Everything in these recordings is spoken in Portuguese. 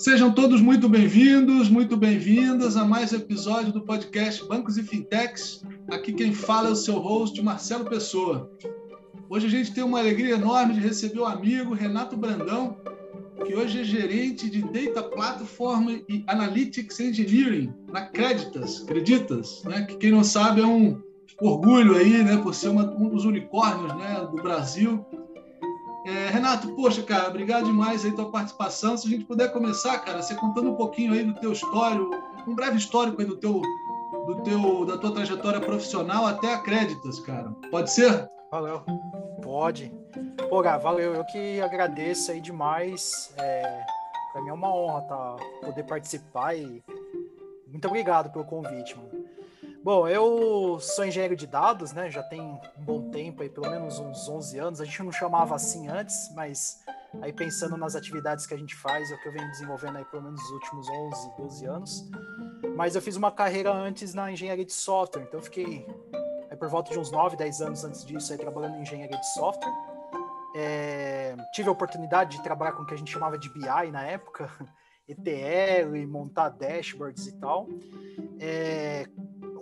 Sejam todos muito bem-vindos, muito bem-vindas a mais um episódio do podcast Bancos e Fintechs. Aqui quem fala é o seu host, Marcelo Pessoa. Hoje a gente tem uma alegria enorme de receber o amigo Renato Brandão, que hoje é gerente de Data Platform e Analytics Engineering na Creditas, Creditas, né? que quem não sabe é um orgulho aí, né, por ser uma, um dos unicórnios né, do Brasil é, Renato, poxa, cara, obrigado demais aí tua participação. Se a gente puder começar, cara, você contando um pouquinho aí do teu histórico, um breve histórico aí do teu, do teu, da tua trajetória profissional até acreditas, cara. Pode ser? Valeu. Pode. Pô, Gá, valeu. Eu que agradeço aí demais. É, para mim é uma honra tá, poder participar e muito obrigado pelo convite, mano. Bom, eu sou engenheiro de dados, né? Já tem um bom tempo aí, pelo menos uns 11 anos. A gente não chamava assim antes, mas aí pensando nas atividades que a gente faz, é o que eu venho desenvolvendo aí pelo menos nos últimos 11, 12 anos. Mas eu fiz uma carreira antes na engenharia de software, então eu fiquei aí por volta de uns 9, 10 anos antes disso aí trabalhando em engenharia de software. É, tive a oportunidade de trabalhar com o que a gente chamava de BI na época, ETL, montar dashboards e tal. É,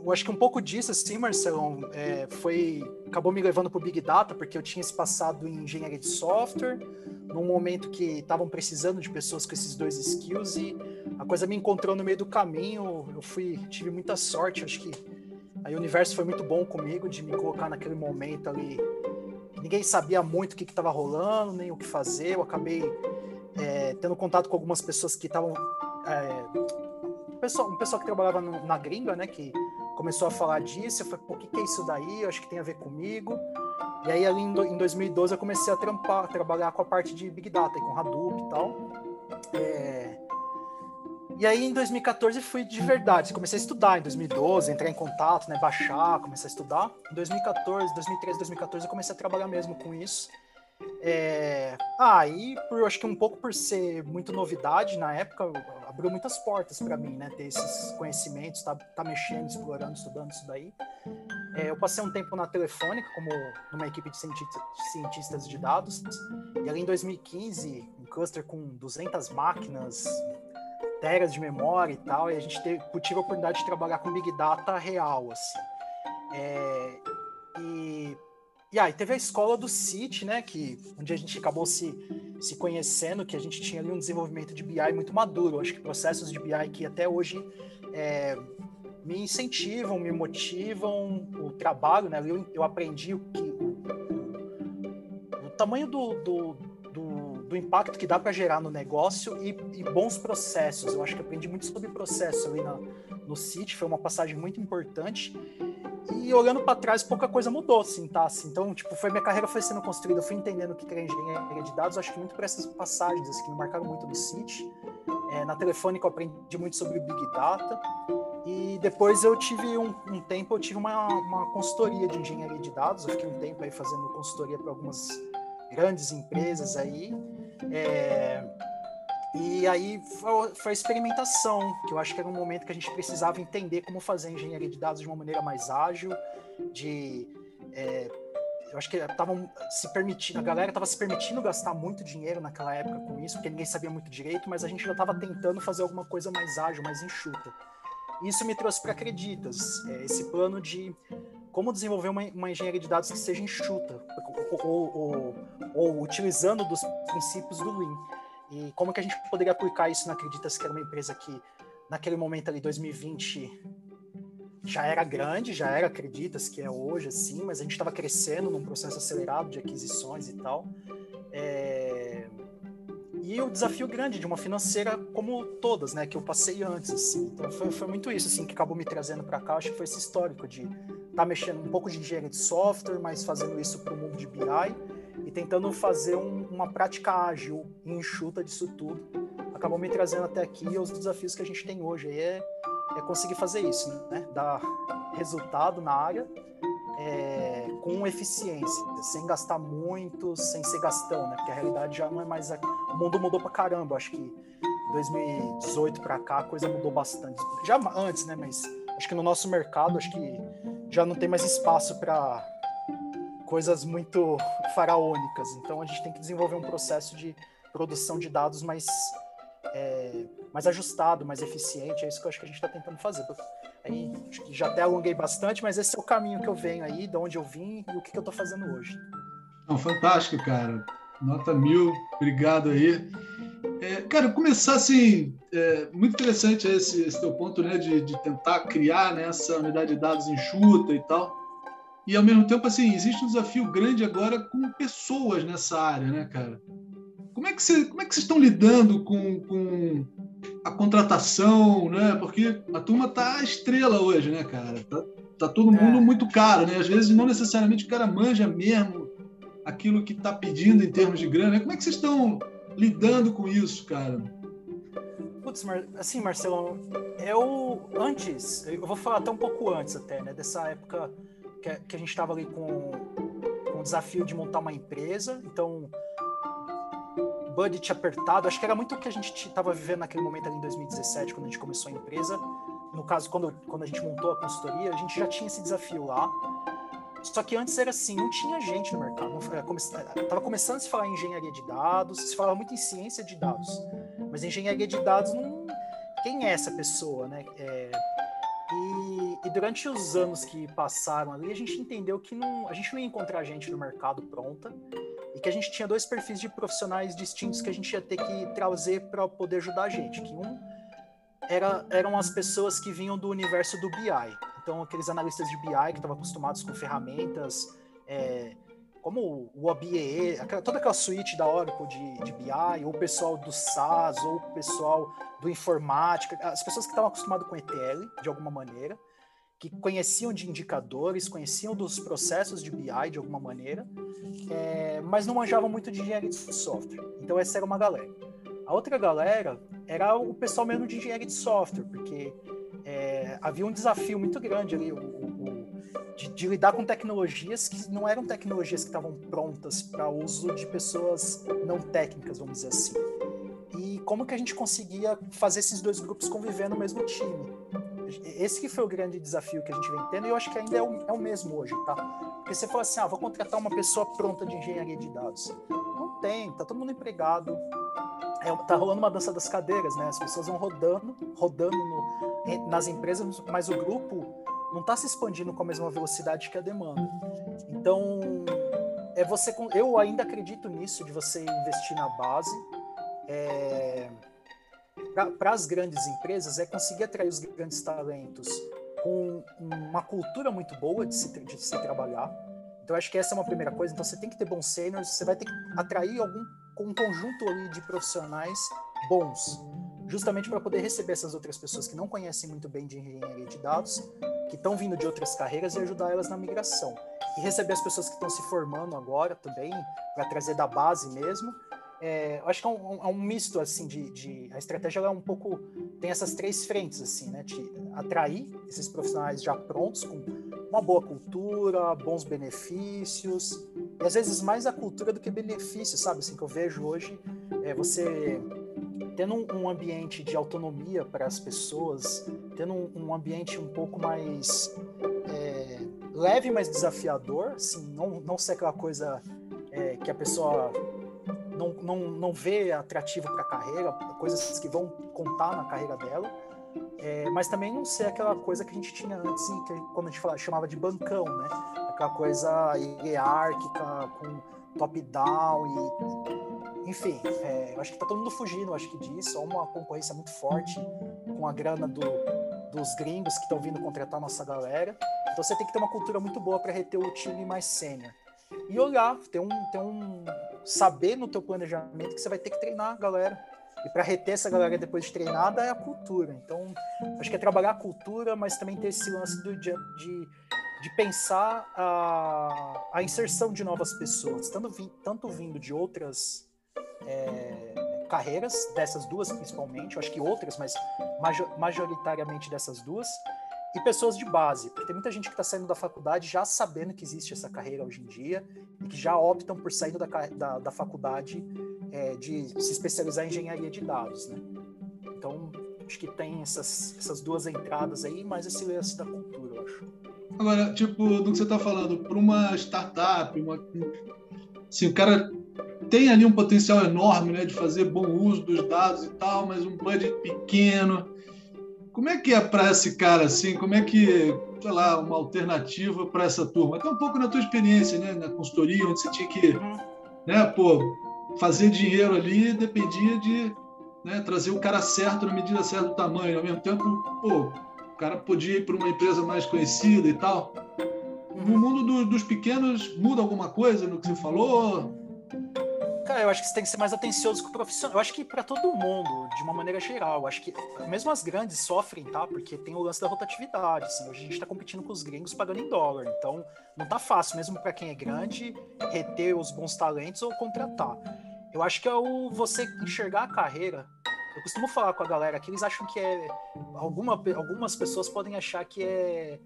eu acho que um pouco disso, assim, Marcelão, é, foi acabou me levando para o Big Data, porque eu tinha esse passado em engenharia de software, num momento que estavam precisando de pessoas com esses dois skills e a coisa me encontrou no meio do caminho. Eu fui, tive muita sorte, acho que aí o universo foi muito bom comigo de me colocar naquele momento ali. Ninguém sabia muito o que estava rolando, nem o que fazer. Eu acabei é, tendo contato com algumas pessoas que estavam. É, um pessoal, um pessoal que trabalhava no, na gringa, né? Que começou a falar disso, eu falei, pô, o que, que é isso daí? Eu acho que tem a ver comigo. E aí, ali em 2012, eu comecei a trampar, trabalhar com a parte de Big Data, com Hadoop e tal. É... E aí, em 2014, fui de verdade. Comecei a estudar em 2012, entrar em contato, né, baixar, comecei a estudar. Em 2014, 2013, 2014, eu comecei a trabalhar mesmo com isso. É... Ah, e por, acho que um pouco por ser muito novidade na época, abriu muitas portas para mim, né? Ter esses conhecimentos, tá, tá mexendo, explorando, estudando isso daí. É, eu passei um tempo na Telefônica, como numa equipe de cientistas de dados, e ali em 2015, um cluster com 200 máquinas, teras de memória e tal, e a gente teve, tive a oportunidade de trabalhar com Big Data real, assim. É, e e aí teve a escola do City, né, que onde a gente acabou se, se conhecendo, que a gente tinha ali um desenvolvimento de BI muito maduro. Acho que processos de BI que até hoje é, me incentivam, me motivam o trabalho, né? Eu, eu aprendi o que o, o tamanho do, do, do, do, impacto que dá para gerar no negócio e, e, bons processos. Eu acho que aprendi muito sobre processo ali na, no City, foi uma passagem muito importante. E olhando para trás, pouca coisa mudou, assim, tá? Assim, então, tipo, foi minha carreira foi sendo construída, eu fui entendendo o que era engenharia de dados, acho que muito por essas passagens, assim, que me marcaram muito no City. É, na Telefônica eu aprendi muito sobre Big Data. E depois eu tive um, um, tempo, eu tive uma, uma consultoria de engenharia de dados, eu fiquei um tempo aí fazendo consultoria para algumas grandes empresas aí. É, e aí foi, a experimentação, que eu acho que era um momento que a gente precisava entender como fazer engenharia de dados de uma maneira mais ágil, de é, eu acho que estavam se permitindo, a galera estava se permitindo gastar muito dinheiro naquela época com isso, porque ninguém sabia muito direito, mas a gente já estava tentando fazer alguma coisa mais ágil, mais enxuta. Isso me trouxe para Acreditas, é, esse plano de como desenvolver uma, uma, engenharia de dados que seja enxuta, ou, ou, ou, ou utilizando dos princípios do Lean. E como que a gente poderia aplicar isso na Acreditas, que era uma empresa que, naquele momento ali, 2020, já era grande, já era Acreditas, que é hoje, assim, mas a gente estava crescendo num processo acelerado de aquisições e tal. É... E o desafio grande de uma financeira como todas, né, que eu passei antes, assim. Então foi, foi muito isso, assim, que acabou me trazendo para cá. Acho que foi esse histórico de estar tá mexendo um pouco de engenharia de software, mas fazendo isso para o mundo de BI e tentando fazer um, uma prática ágil e enxuta disso tudo. Acabou me trazendo até aqui os desafios que a gente tem hoje. É, é conseguir fazer isso, né? Dar resultado na área é, com eficiência, sem gastar muito, sem ser gastão, né? Porque a realidade já não é mais. A... O mundo mudou pra caramba. Acho que 2018 para cá a coisa mudou bastante. Já antes, né? Mas acho que no nosso mercado, acho que já não tem mais espaço para coisas muito faraônicas. Então a gente tem que desenvolver um processo de produção de dados mais é, mais ajustado, mais eficiente. É isso que eu acho que a gente está tentando fazer. Aí, já até alonguei bastante, mas esse é o caminho que eu venho aí, de onde eu vim e o que, que eu estou fazendo hoje. Não, fantástico, cara. Nota mil, obrigado aí. É, cara, começar assim, é, muito interessante esse, esse teu ponto, né, de, de tentar criar né, essa unidade de dados enxuta e tal. E ao mesmo tempo, assim, existe um desafio grande agora com pessoas nessa área, né, cara? Como é que, você, como é que vocês estão lidando com, com a contratação, né? Porque a turma tá estrela hoje, né, cara? Tá, tá todo mundo é. muito caro, né? Às vezes não necessariamente o cara manja mesmo aquilo que está pedindo em termos de grana. Como é que vocês estão lidando com isso, cara? Putz, assim, Marcelo, eu antes, eu vou falar até um pouco antes até, né, dessa época que, que a gente estava ali com, com o desafio de montar uma empresa, então budget apertado, acho que era muito o que a gente estava vivendo naquele momento ali em 2017, quando a gente começou a empresa. No caso, quando, quando a gente montou a consultoria, a gente já tinha esse desafio lá. Só que antes era assim, não tinha gente no mercado. Não, come, tava começando a se falar em engenharia de dados, se falava muito em ciência de dados. Mas engenharia de dados, não, quem é essa pessoa, né? É, e, durante os anos que passaram ali, a gente entendeu que não, a gente não ia encontrar gente no mercado pronta e que a gente tinha dois perfis de profissionais distintos que a gente ia ter que trazer para poder ajudar a gente. Que um era, eram as pessoas que vinham do universo do BI. Então, aqueles analistas de BI que estavam acostumados com ferramentas é, como o OBE, toda aquela suíte da Oracle de, de BI, ou o pessoal do SaaS, ou o pessoal do informática, as pessoas que estavam acostumadas com ETL, de alguma maneira, que conheciam de indicadores, conheciam dos processos de BI de alguma maneira, é, mas não manjavam muito de engenharia de software. Então essa era uma galera. A outra galera era o pessoal mesmo de engenharia de software, porque é, havia um desafio muito grande ali, o, o, de, de, lidar com tecnologias que não eram tecnologias que estavam prontas para uso de pessoas não técnicas, vamos dizer assim. E como que a gente conseguia fazer esses dois grupos conviver no mesmo time? Esse que foi o grande desafio que a gente vem tendo e eu acho que ainda é o, é o mesmo hoje, tá? Porque você fala assim, ah, vou contratar uma pessoa pronta de engenharia de dados. Não tem, tá todo mundo empregado. É, tá rolando uma dança das cadeiras, né? As pessoas vão rodando, rodando no, nas empresas, mas o grupo não está se expandindo com a mesma velocidade que a demanda. Então, é você, eu ainda acredito nisso de você investir na base. É, para as grandes empresas é conseguir atrair os grandes talentos com uma cultura muito boa de se, de se trabalhar. Então, acho que essa é uma primeira coisa. Então, você tem que ter bons seniors, você vai ter que atrair algum um conjunto ali de profissionais bons, justamente para poder receber essas outras pessoas que não conhecem muito bem de engenharia de dados, que estão vindo de outras carreiras e ajudar elas na migração. E receber as pessoas que estão se formando agora também, para trazer da base mesmo, é, eu acho que é um, é um misto assim de, de, a estratégia é um pouco tem essas três frentes assim né de atrair esses profissionais já prontos com uma boa cultura bons benefícios e às vezes mais a cultura do que benefícios sabe assim que eu vejo hoje é você tendo um, ambiente de autonomia para as pessoas tendo um, ambiente um pouco mais é, leve mais desafiador assim não não ser aquela coisa é, que a pessoa não, não, não vê atrativo para a carreira, coisas que vão contar na carreira dela, é, mas também não ser aquela coisa que a gente tinha antes, que quando a gente falava, chamava de bancão, né? Aquela coisa hierárquica, com top-down e enfim, é, acho que tá todo mundo fugindo, acho que disso, há uma concorrência muito forte com a grana do, dos gringos que estão vindo contratar nossa galera. Então você tem que ter uma cultura muito boa para reter o time mais sênior. E olhar, ter um, ter um, saber no teu planejamento que você vai ter que treinar a galera. E para reter essa galera depois de treinada é a cultura. Então, acho que é trabalhar a cultura, mas também ter esse lance do, de, de, pensar a, a inserção de novas pessoas, tanto, tanto vindo de outras é, carreiras, dessas duas principalmente, eu acho que outras, mas majoritariamente dessas duas, e pessoas de base, porque tem muita gente que está saindo da faculdade já sabendo que existe essa carreira hoje em dia e que já optam por sair da, da, da faculdade é, de se especializar em engenharia de dados, né? Então, acho que tem essas, essas duas entradas aí, mais esse lance da cultura, eu acho. Agora, tipo, do que você está falando, para uma startup, uma, assim, o cara tem ali um potencial enorme né, de fazer bom uso dos dados e tal, mas um budget pequeno. Como é que é para esse cara assim? Como é que, sei lá, uma alternativa para essa turma? Até um pouco na tua experiência, né, na consultoria, onde você tinha que, né, pô, fazer dinheiro ali dependia de né, trazer o cara certo na medida certa do tamanho. Ao mesmo tempo, pô, o cara podia ir para uma empresa mais conhecida e tal. No mundo do, dos pequenos, muda alguma coisa no que você falou? Cara, eu acho que você tem que ser mais atencioso com o profissional. Eu acho que para todo mundo, de uma maneira geral, eu acho que mesmo as grandes sofrem, tá? Porque tem o lance da rotatividade. Assim, hoje a gente está competindo com os gringos pagando em dólar. Então, não tá fácil, mesmo para quem é grande, reter os bons talentos ou contratar. Eu acho que é o você enxergar a carreira. Eu costumo falar com a galera que eles acham que é. Alguma, algumas pessoas podem achar que é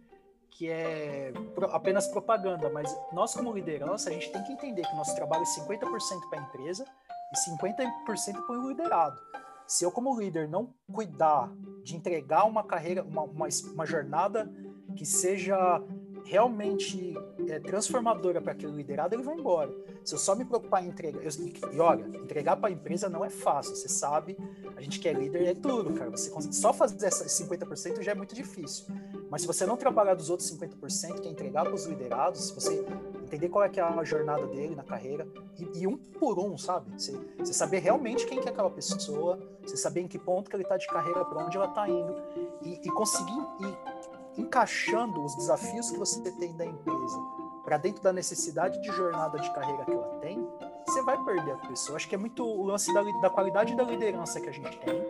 que é apenas propaganda, mas nós como liderança, a gente tem que entender que nosso trabalho é 50% para a empresa e 50% para o liderado. Se eu como líder não cuidar de entregar uma carreira, uma, uma, uma jornada que seja realmente é, transformadora para aquele liderado, ele vai embora. Se eu só me preocupar em entregar. Eu, e olha, entregar para a empresa não é fácil, você sabe. A gente que é líder é duro, cara. Você só fazer esses 50% já é muito difícil. Mas se você não trabalhar dos outros 50%, que é entregar para os liderados, se você entender qual é, que é a jornada dele na carreira, e, e um por um, sabe? Você, você, saber realmente quem que é aquela pessoa, você saber em que ponto que ele está de carreira, para onde ela está indo, e, e conseguir. E, encaixando os desafios que você tem da empresa para dentro da necessidade de jornada de carreira que ela tem, você vai perder a pessoa. Acho que é muito o lance da, da qualidade da liderança que a gente tem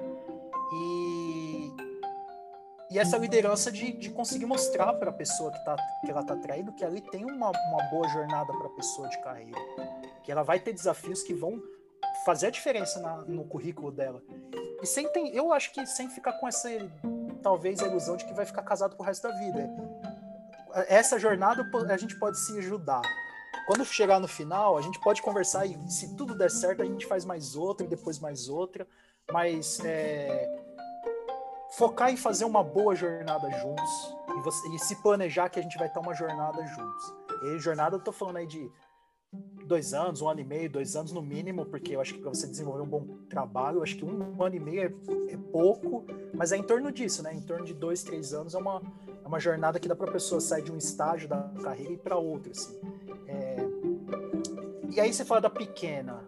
e, e essa liderança de, de conseguir mostrar para a pessoa que, tá, que ela está traindo que ali tem uma, uma boa jornada para a pessoa de carreira, que ela vai ter desafios que vão fazer a diferença na, no currículo dela. E sem tem, eu acho que sem ficar com essa talvez a ilusão de que vai ficar casado pro resto da vida. Essa jornada a gente pode se ajudar. Quando chegar no final, a gente pode conversar e se tudo der certo, a gente faz mais outra e depois mais outra. Mas é, focar em fazer uma boa jornada juntos e, você, e, se planejar que a gente vai estar uma jornada juntos. E jornada eu tô falando aí de dois anos, um ano e meio, dois anos no mínimo, porque eu acho que para você desenvolver um bom trabalho, eu acho que um ano e meio é, é, pouco, mas é em torno disso, né? Em torno de dois, três anos é uma, é uma jornada que dá para a pessoa sair de um estágio da carreira e para outro, assim. É... E aí você fala da pequena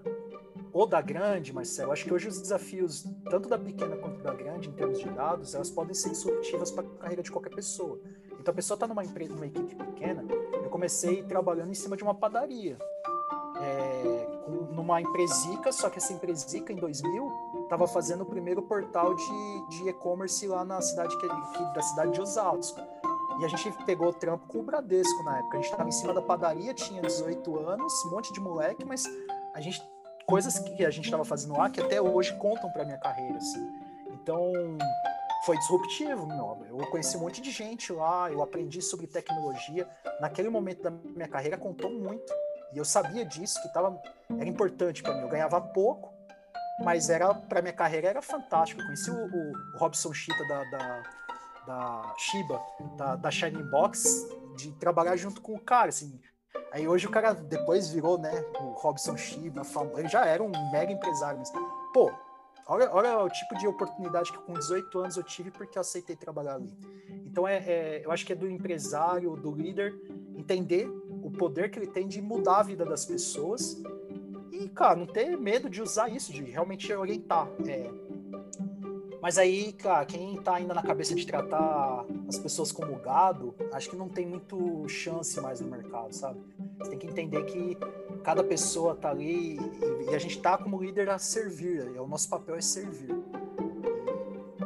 ou da grande, Marcelo, acho que hoje os desafios, tanto da pequena quanto da grande, em termos de dados, elas podem ser disruptivas para a carreira de qualquer pessoa. Então a pessoa está numa empresa, numa equipe pequena. Eu comecei trabalhando em cima de uma padaria é, numa empresica, só que essa empresica em 2000 estava fazendo o primeiro portal de, de e-commerce lá na cidade que, que, da cidade de Osasco. E a gente pegou o trampo com o Bradesco na época. A gente estava em cima da padaria, tinha 18 anos, um monte de moleque, mas a gente coisas que a gente estava fazendo lá que até hoje contam para minha carreira, assim. Então, foi disruptivo, meu. Eu conheci um monte de gente lá, eu aprendi sobre tecnologia. Naquele momento da minha carreira contou muito. E eu sabia disso, que tava, era importante para mim. Eu ganhava pouco, mas era para minha carreira era fantástico. Eu conheci o, o, Robson Chita da, da, da Shiba, da, da Shining Box, de trabalhar junto com o cara, assim. Aí hoje o cara depois virou, né, o Robson Shiba, ele já era um mega empresário, mas, pô, olha, olha o tipo de oportunidade que com 18 anos eu tive porque eu aceitei trabalhar ali. Então é, é eu acho que é do empresário, do líder, entender poder que ele tem de mudar a vida das pessoas e, cara, não ter medo de usar isso, de realmente orientar. É. Mas aí, cara, quem tá ainda na cabeça de tratar as pessoas como gado, acho que não tem muito chance mais no mercado, sabe? Você tem que entender que cada pessoa tá ali e a gente tá como líder a servir, o nosso papel é servir.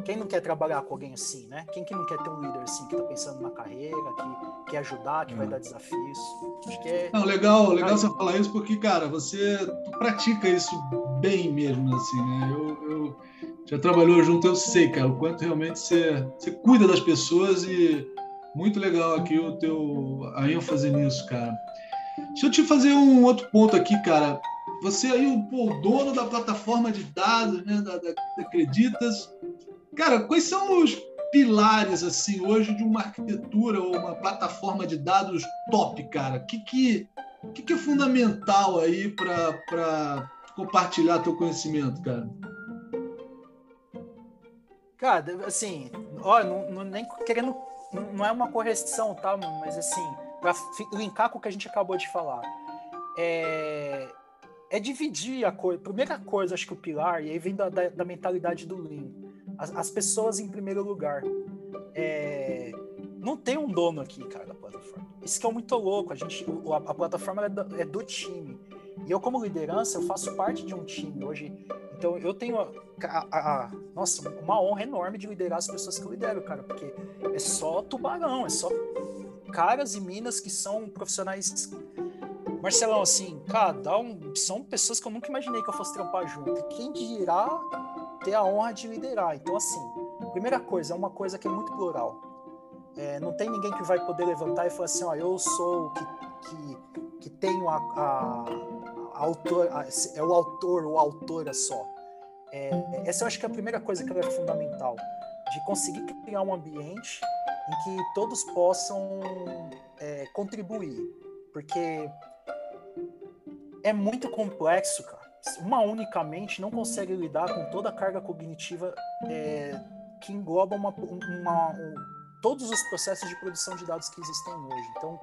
Quem não quer trabalhar com alguém assim, né? Quem que não quer ter um líder assim, que tá pensando na carreira, que quer ajudar, que vai hum. dar desafios? Acho que é... Não, legal, legal você falar isso, porque, cara, você pratica isso bem mesmo, assim, né? Eu, eu já trabalhou junto, eu sei, cara, o quanto realmente você, você cuida das pessoas e muito legal aqui o teu, a ênfase nisso, cara. Deixa eu te fazer um outro ponto aqui, cara. Você aí, o, o dono da plataforma de dados, né, da, da, da Acreditas, Cara, quais são os pilares assim hoje de uma arquitetura ou uma plataforma de dados top, cara? Que que o que, que é fundamental aí para compartilhar teu conhecimento, cara? Cara, assim, ó, não, não, nem querendo, não é uma correção, tá, mas assim, para linkar com o que a gente acabou de falar, é, é dividir a coisa. Primeira coisa, acho que o pilar, e aí vem da, da, da mentalidade do Lean, as, as, pessoas em primeiro lugar. É, não tem um dono aqui, cara, da plataforma. Isso que é muito louco. A gente, a, a plataforma é do, é do, time. E eu, como liderança, eu faço parte de um time hoje. Então, eu tenho a, a, nossa, uma honra enorme de liderar as pessoas que eu lidero, cara, porque é só tubarão, é só caras e minas que são profissionais. Marcelão, assim, cara, um, são pessoas que eu nunca imaginei que eu fosse trampar junto. Quem dirá ter a honra de liderar? Então, assim, primeira coisa, é uma coisa que é muito plural. É, não tem ninguém que vai poder levantar e falar assim, ó, eu sou o que, que, que tenho a, a, a autor, a, é o autor ou autora só. É, essa eu acho que é a primeira coisa que é fundamental, de conseguir criar um ambiente em que todos possam é, contribuir, porque é muito complexo, cara. Uma unicamente não consegue lidar com toda a carga cognitiva é, que engloba uma, uma um, todos os processos de produção de dados que existem hoje. Então,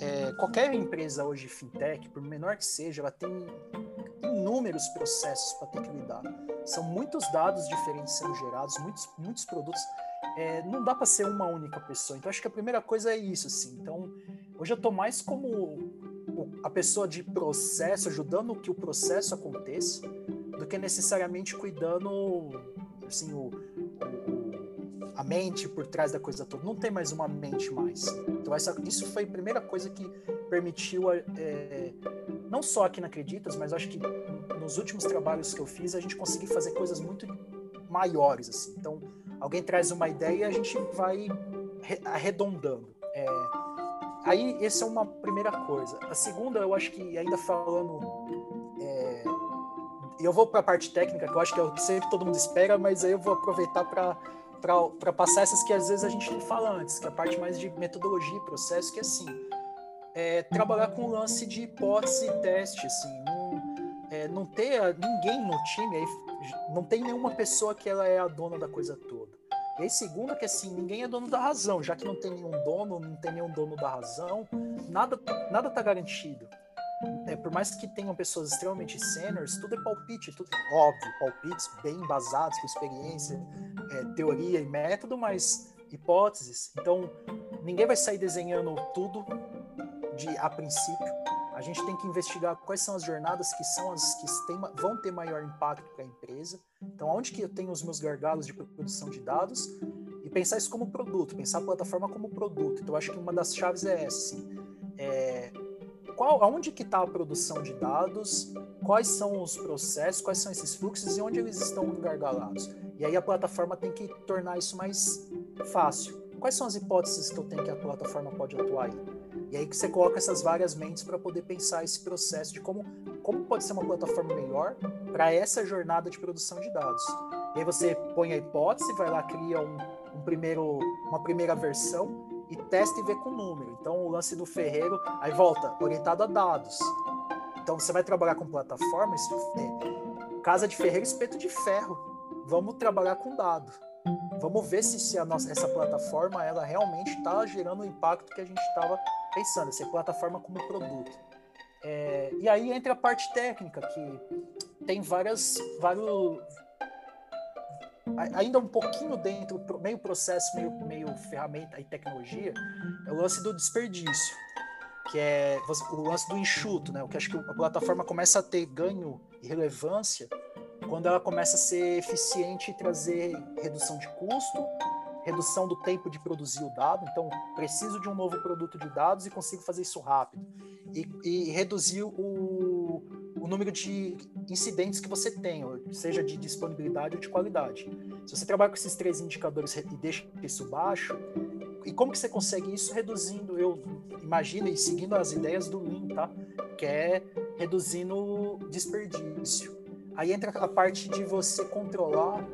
é, qualquer empresa hoje fintech, por menor que seja, ela tem inúmeros processos para ter que lidar. São muitos dados diferentes sendo gerados, muitos, muitos produtos. É, não dá para ser uma única pessoa. Então, acho que a primeira coisa é isso, assim. Então, hoje eu estou mais como a pessoa de processo, ajudando que o processo aconteça, do que necessariamente cuidando, assim, o, a mente por trás da coisa toda. Não tem mais uma mente mais. Então essa, isso foi a primeira coisa que permitiu, é, não só aqui na Acreditas, mas acho que nos últimos trabalhos que eu fiz, a gente conseguir fazer coisas muito maiores. Assim. Então, alguém traz uma ideia e a gente vai arredondando. É, aí, essa é uma primeira coisa. A segunda, eu acho que ainda falando... É, eu vou para a parte técnica, que eu acho que é o que sempre todo mundo espera, mas aí eu vou aproveitar para passar essas que às vezes a gente não fala antes, que é a parte mais de metodologia, processo, que é assim, é, trabalhar com o lance de hipótese e teste, assim, não, é, não ter ninguém no time, não tem nenhuma pessoa que ela é a dona da coisa toda. E aí, segunda, que assim, ninguém é dono da razão, já que não tem nenhum dono, não tem nenhum dono da razão, nada, nada tá garantido é, por mais que tenham pessoas extremamente seniors, tudo é palpite, tudo óbvio, palpites bem embasados com experiência, é, teoria e método, mas hipóteses. Então, ninguém vai sair desenhando tudo de a princípio. A gente tem que investigar quais são as jornadas que são as que tem, vão ter maior impacto para a empresa. Então, onde que eu tenho os meus gargalos de produção de dados e pensar isso como produto, pensar a plataforma como produto. Então, acho que uma das chaves é essa. Assim, é, qual, aonde que está a produção de dados, quais são os processos, quais são esses fluxos e onde eles estão engargalados. E aí a plataforma tem que tornar isso mais fácil. Quais são as hipóteses que eu tenho que a plataforma pode atuar aí? E aí que você coloca essas várias mentes para poder pensar esse processo de como, como pode ser uma plataforma melhor para essa jornada de produção de dados. E aí você põe a hipótese, vai lá, cria um, um primeiro, uma primeira versão e testa e vê com número. Então, o lance do ferreiro, aí volta, orientado a dados. Então, você vai trabalhar com plataformas, é, casa de ferreiro, espeto de ferro. Vamos trabalhar com dado. Vamos ver se, se a nossa, essa plataforma ela realmente está gerando o impacto que a gente estava pensando, essa plataforma como produto. É, e aí entra a parte técnica, que tem várias, vários, ainda um pouquinho dentro, meio processo, meio, meio ferramenta e tecnologia, é o lance do desperdício, que é o lance do enxuto, né? O que acho que a plataforma começa a ter ganho e relevância quando ela começa a ser eficiente e trazer redução de custo, redução do tempo de produzir o dado. Então, preciso de um novo produto de dados e consigo fazer isso rápido. E, e reduzir o, o número de incidentes que você tem, seja de disponibilidade ou de qualidade. Se você trabalha com esses três indicadores e deixa isso baixo, e como que você consegue isso reduzindo, eu imagino e seguindo as ideias do Lean, tá? Que é reduzindo desperdício. Aí entra a parte de você controlar,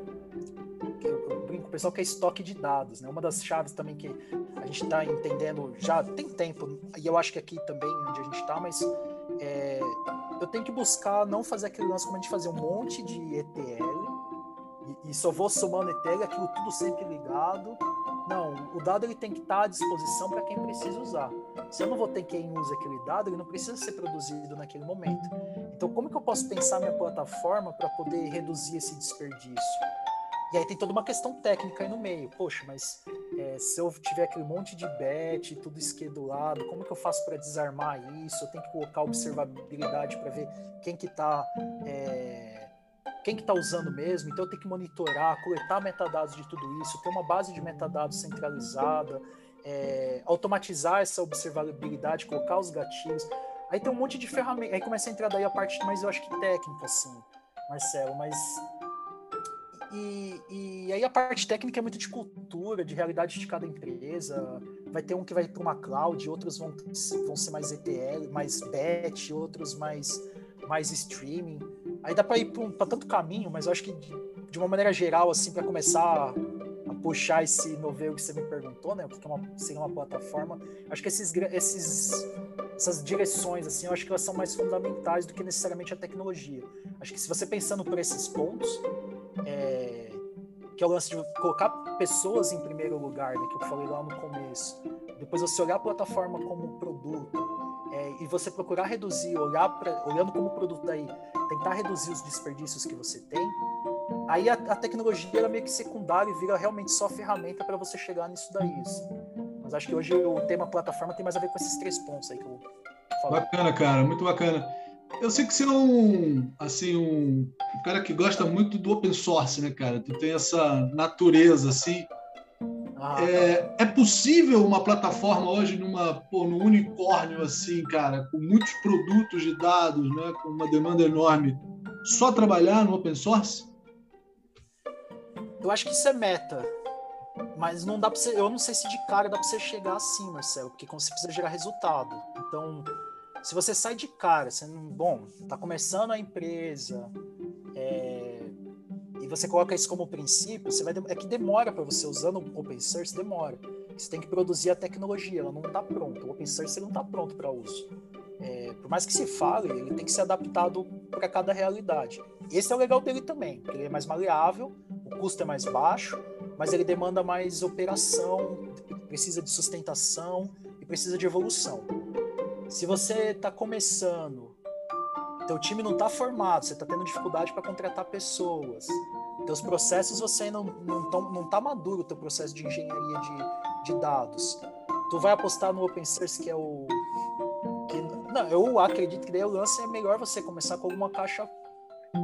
pessoal quer estoque de dados, né? Uma das chaves também que a gente está entendendo já tem tempo, e eu acho que aqui também onde a gente está, mas é, eu tenho que buscar não fazer aquele lance como a gente fazia um monte de ETL e, e só vou somando ETL, aquilo tudo sempre ligado. Não, o dado ele tem que estar tá à disposição para quem precisa usar. Se eu não vou ter quem use aquele dado, ele não precisa ser produzido naquele momento. Então, como que eu posso pensar minha plataforma para poder reduzir esse desperdício? E aí tem toda uma questão técnica aí no meio. Poxa, mas é, se eu tiver aquele monte de bet, tudo esquedulado, como que eu faço para desarmar isso? Eu tenho que colocar observabilidade para ver quem que está é, quem que está usando mesmo. Então eu tenho que monitorar, coletar metadados de tudo isso, ter uma base de metadados centralizada, é, automatizar essa observabilidade, colocar os gatilhos. Aí tem um monte de ferramentas. Aí começa a entrar daí a parte mais, eu acho que técnica, assim, Marcelo, mas e, e aí a parte técnica é muito de cultura, de realidade de cada empresa. Vai ter um que vai para uma cloud, outros vão, vão ser mais ETL, mais batch, outros mais, mais streaming. Aí dá para ir para tanto caminho, mas eu acho que de, de uma maneira geral, assim, para começar a puxar esse novelo que você me perguntou, né? Porque é uma, seria uma plataforma. Acho que esses, esses, essas direções, assim, eu acho que elas são mais fundamentais do que necessariamente a tecnologia. Acho que se você pensando por esses pontos, é, que é o lance de colocar pessoas em primeiro lugar, né, que eu falei lá no começo. Depois você olhar a plataforma como produto é, e você procurar reduzir, olhar pra, olhando como produto daí, tentar reduzir os desperdícios que você tem. Aí a, a tecnologia ela é meio que secundária e vira realmente só ferramenta para você chegar nisso daí. Assim. Mas acho que hoje o tema plataforma tem mais a ver com esses três pontos aí que eu falei. Bacana, cara, muito bacana. Eu sei que você é um, assim, um, um, cara que gosta muito do open source, né, cara? Tu tem essa natureza, assim. Ah, é, é, possível uma plataforma hoje numa, pô, num unicórnio, assim, cara, com muitos produtos de dados, né, com uma demanda enorme, só trabalhar no open source? Eu acho que isso é meta. Mas não dá para você, eu não sei se de cara dá para você chegar assim, Marcelo, porque você precisa gerar resultado. Então, se você sai de cara, você não, bom, tá começando a empresa, é, e você coloca isso como princípio, você vai é que demora para você usando open source, demora. Você tem que produzir a tecnologia, ela não está pronta. O open source não está pronto para uso. É, por mais que se fale, ele tem que ser adaptado para cada realidade. Esse é o legal dele também, porque ele é mais maleável, o custo é mais baixo, mas ele demanda mais operação, precisa de sustentação e precisa de evolução. Se você está começando, teu time não está formado, você está tendo dificuldade para contratar pessoas, teus processos você ainda não, não, não tá maduro teu processo de engenharia de, de dados. Tu vai apostar no open source que é o que, não, eu acredito que daí o lance é melhor você começar com alguma caixa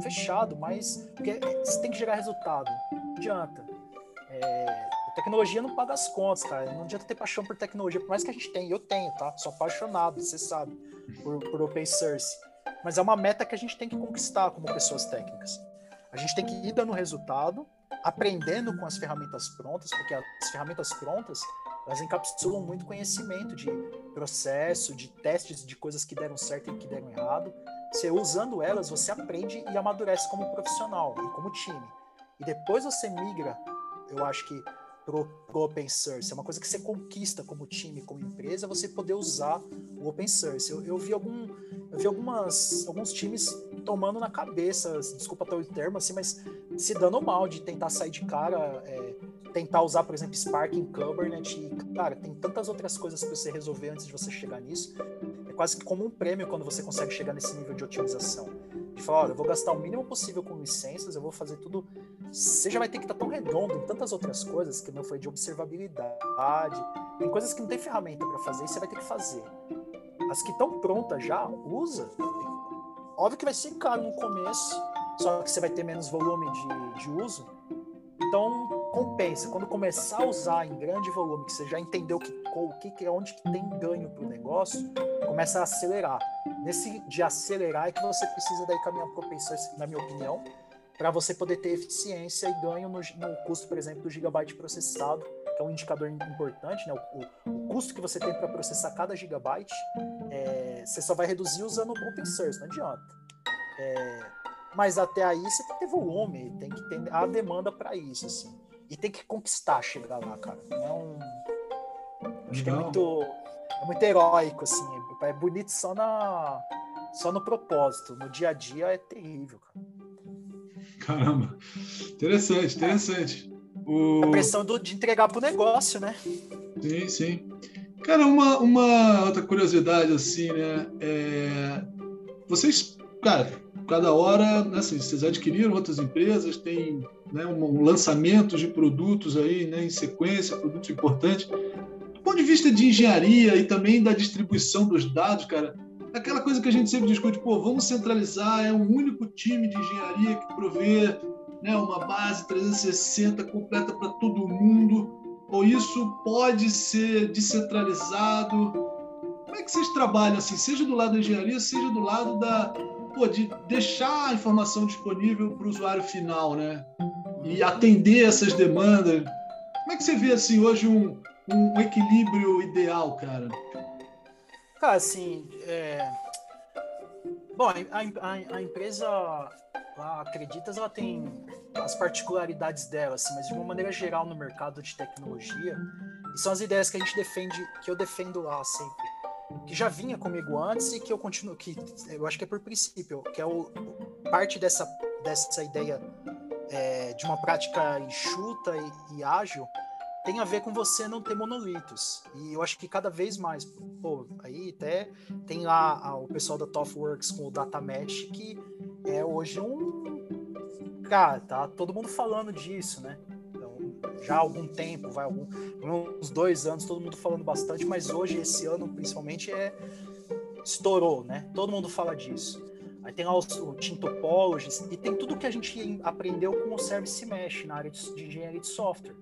fechado, mas porque você tem que gerar resultado. Não adianta. É, Tecnologia não paga as contas, cara. Não adianta ter paixão por tecnologia, por mais que a gente tenha. Eu tenho, tá? Sou apaixonado, você sabe, por, por open source. Mas é uma meta que a gente tem que conquistar como pessoas técnicas. A gente tem que ir dando resultado, aprendendo com as ferramentas prontas, porque as ferramentas prontas elas encapsulam muito conhecimento de processo, de testes de coisas que deram certo e que deram errado. Você usando elas, você aprende e amadurece como profissional e como time. E depois você migra, eu acho que pro, pro open source. É uma coisa que você conquista como time, como empresa, você poder usar o open source. Eu, eu vi algum, eu vi algumas, alguns times tomando na cabeça, desculpa até o termo assim, mas se dando mal de tentar sair de cara, é, tentar usar, por exemplo, Spark em Kubernetes. E, cara, tem tantas outras coisas para você resolver antes de você chegar nisso. É quase que como um prêmio quando você consegue chegar nesse nível de otimização. De falar, olha, eu vou gastar o mínimo possível com licenças, eu vou fazer tudo você já vai ter que estar tá tão redondo em tantas outras coisas, que não foi de observabilidade, tem coisas que não tem ferramenta para fazer e você vai ter que fazer. As que estão prontas já, usa. Óbvio que vai ser caro no começo, só que você vai ter menos volume de, de uso. Então, compensa. Quando começar a usar em grande volume, que você já entendeu que, o que, é onde que tem ganho para o negócio, começa a acelerar. Nesse de acelerar é que você precisa daí caminhar para open source, na minha opinião, para você poder ter eficiência e ganho no, no, custo, por exemplo, do gigabyte processado, que é um indicador importante, né? O, o, o custo que você tem para processar cada gigabyte, é, você só vai reduzir usando o open source, não adianta. É, mas até aí você tem que ter volume, tem que ter a demanda para isso, assim. e tem que conquistar chegar lá, cara. Não é um. Acho que é muito, é muito heróico, assim. É bonito só, na, só no propósito. No dia a dia é terrível, cara. Caramba. Interessante, interessante. O... A pressão do, de entregar pro negócio, né? Sim, sim. Cara, uma, uma outra curiosidade, assim, né? É... Vocês, cara, cada hora, né, assim, vocês adquiriram outras empresas, tem né, um, lançamento de produtos aí, né, em sequência, produtos importantes. Ponto de vista de engenharia e também da distribuição dos dados, cara, aquela coisa que a gente sempre discute, pô, vamos centralizar, é um único time de engenharia que provê né, uma base 360 completa para todo mundo, ou isso pode ser descentralizado? Como é que vocês trabalham assim, seja do lado da engenharia, seja do lado da, pô, de deixar a informação disponível para o usuário final, né? E atender essas demandas. Como é que você vê assim hoje um, um equilíbrio ideal, cara? Cara, assim, é... bom, a, a, a empresa a Acreditas ela tem as particularidades dela, assim, mas de uma maneira geral no mercado de tecnologia, e são as ideias que a gente defende, que eu defendo lá sempre, que já vinha comigo antes e que eu continuo, que eu acho que é por princípio, que é o, parte dessa, dessa ideia é, de uma prática enxuta e, e ágil, tem a ver com você não ter monolitos. E eu acho que cada vez mais, pô, aí até tem lá a, o pessoal da TOFWorks com o Data Match, que é hoje um. Cara, tá todo mundo falando disso, né? Então, já há algum tempo, vai algum, uns dois anos, todo mundo falando bastante, mas hoje, esse ano, principalmente, é estourou, né? Todo mundo fala disso. Aí tem lá o, o Tintopologies, e tem tudo que a gente aprendeu com o Service Mesh na área de, de engenharia de software.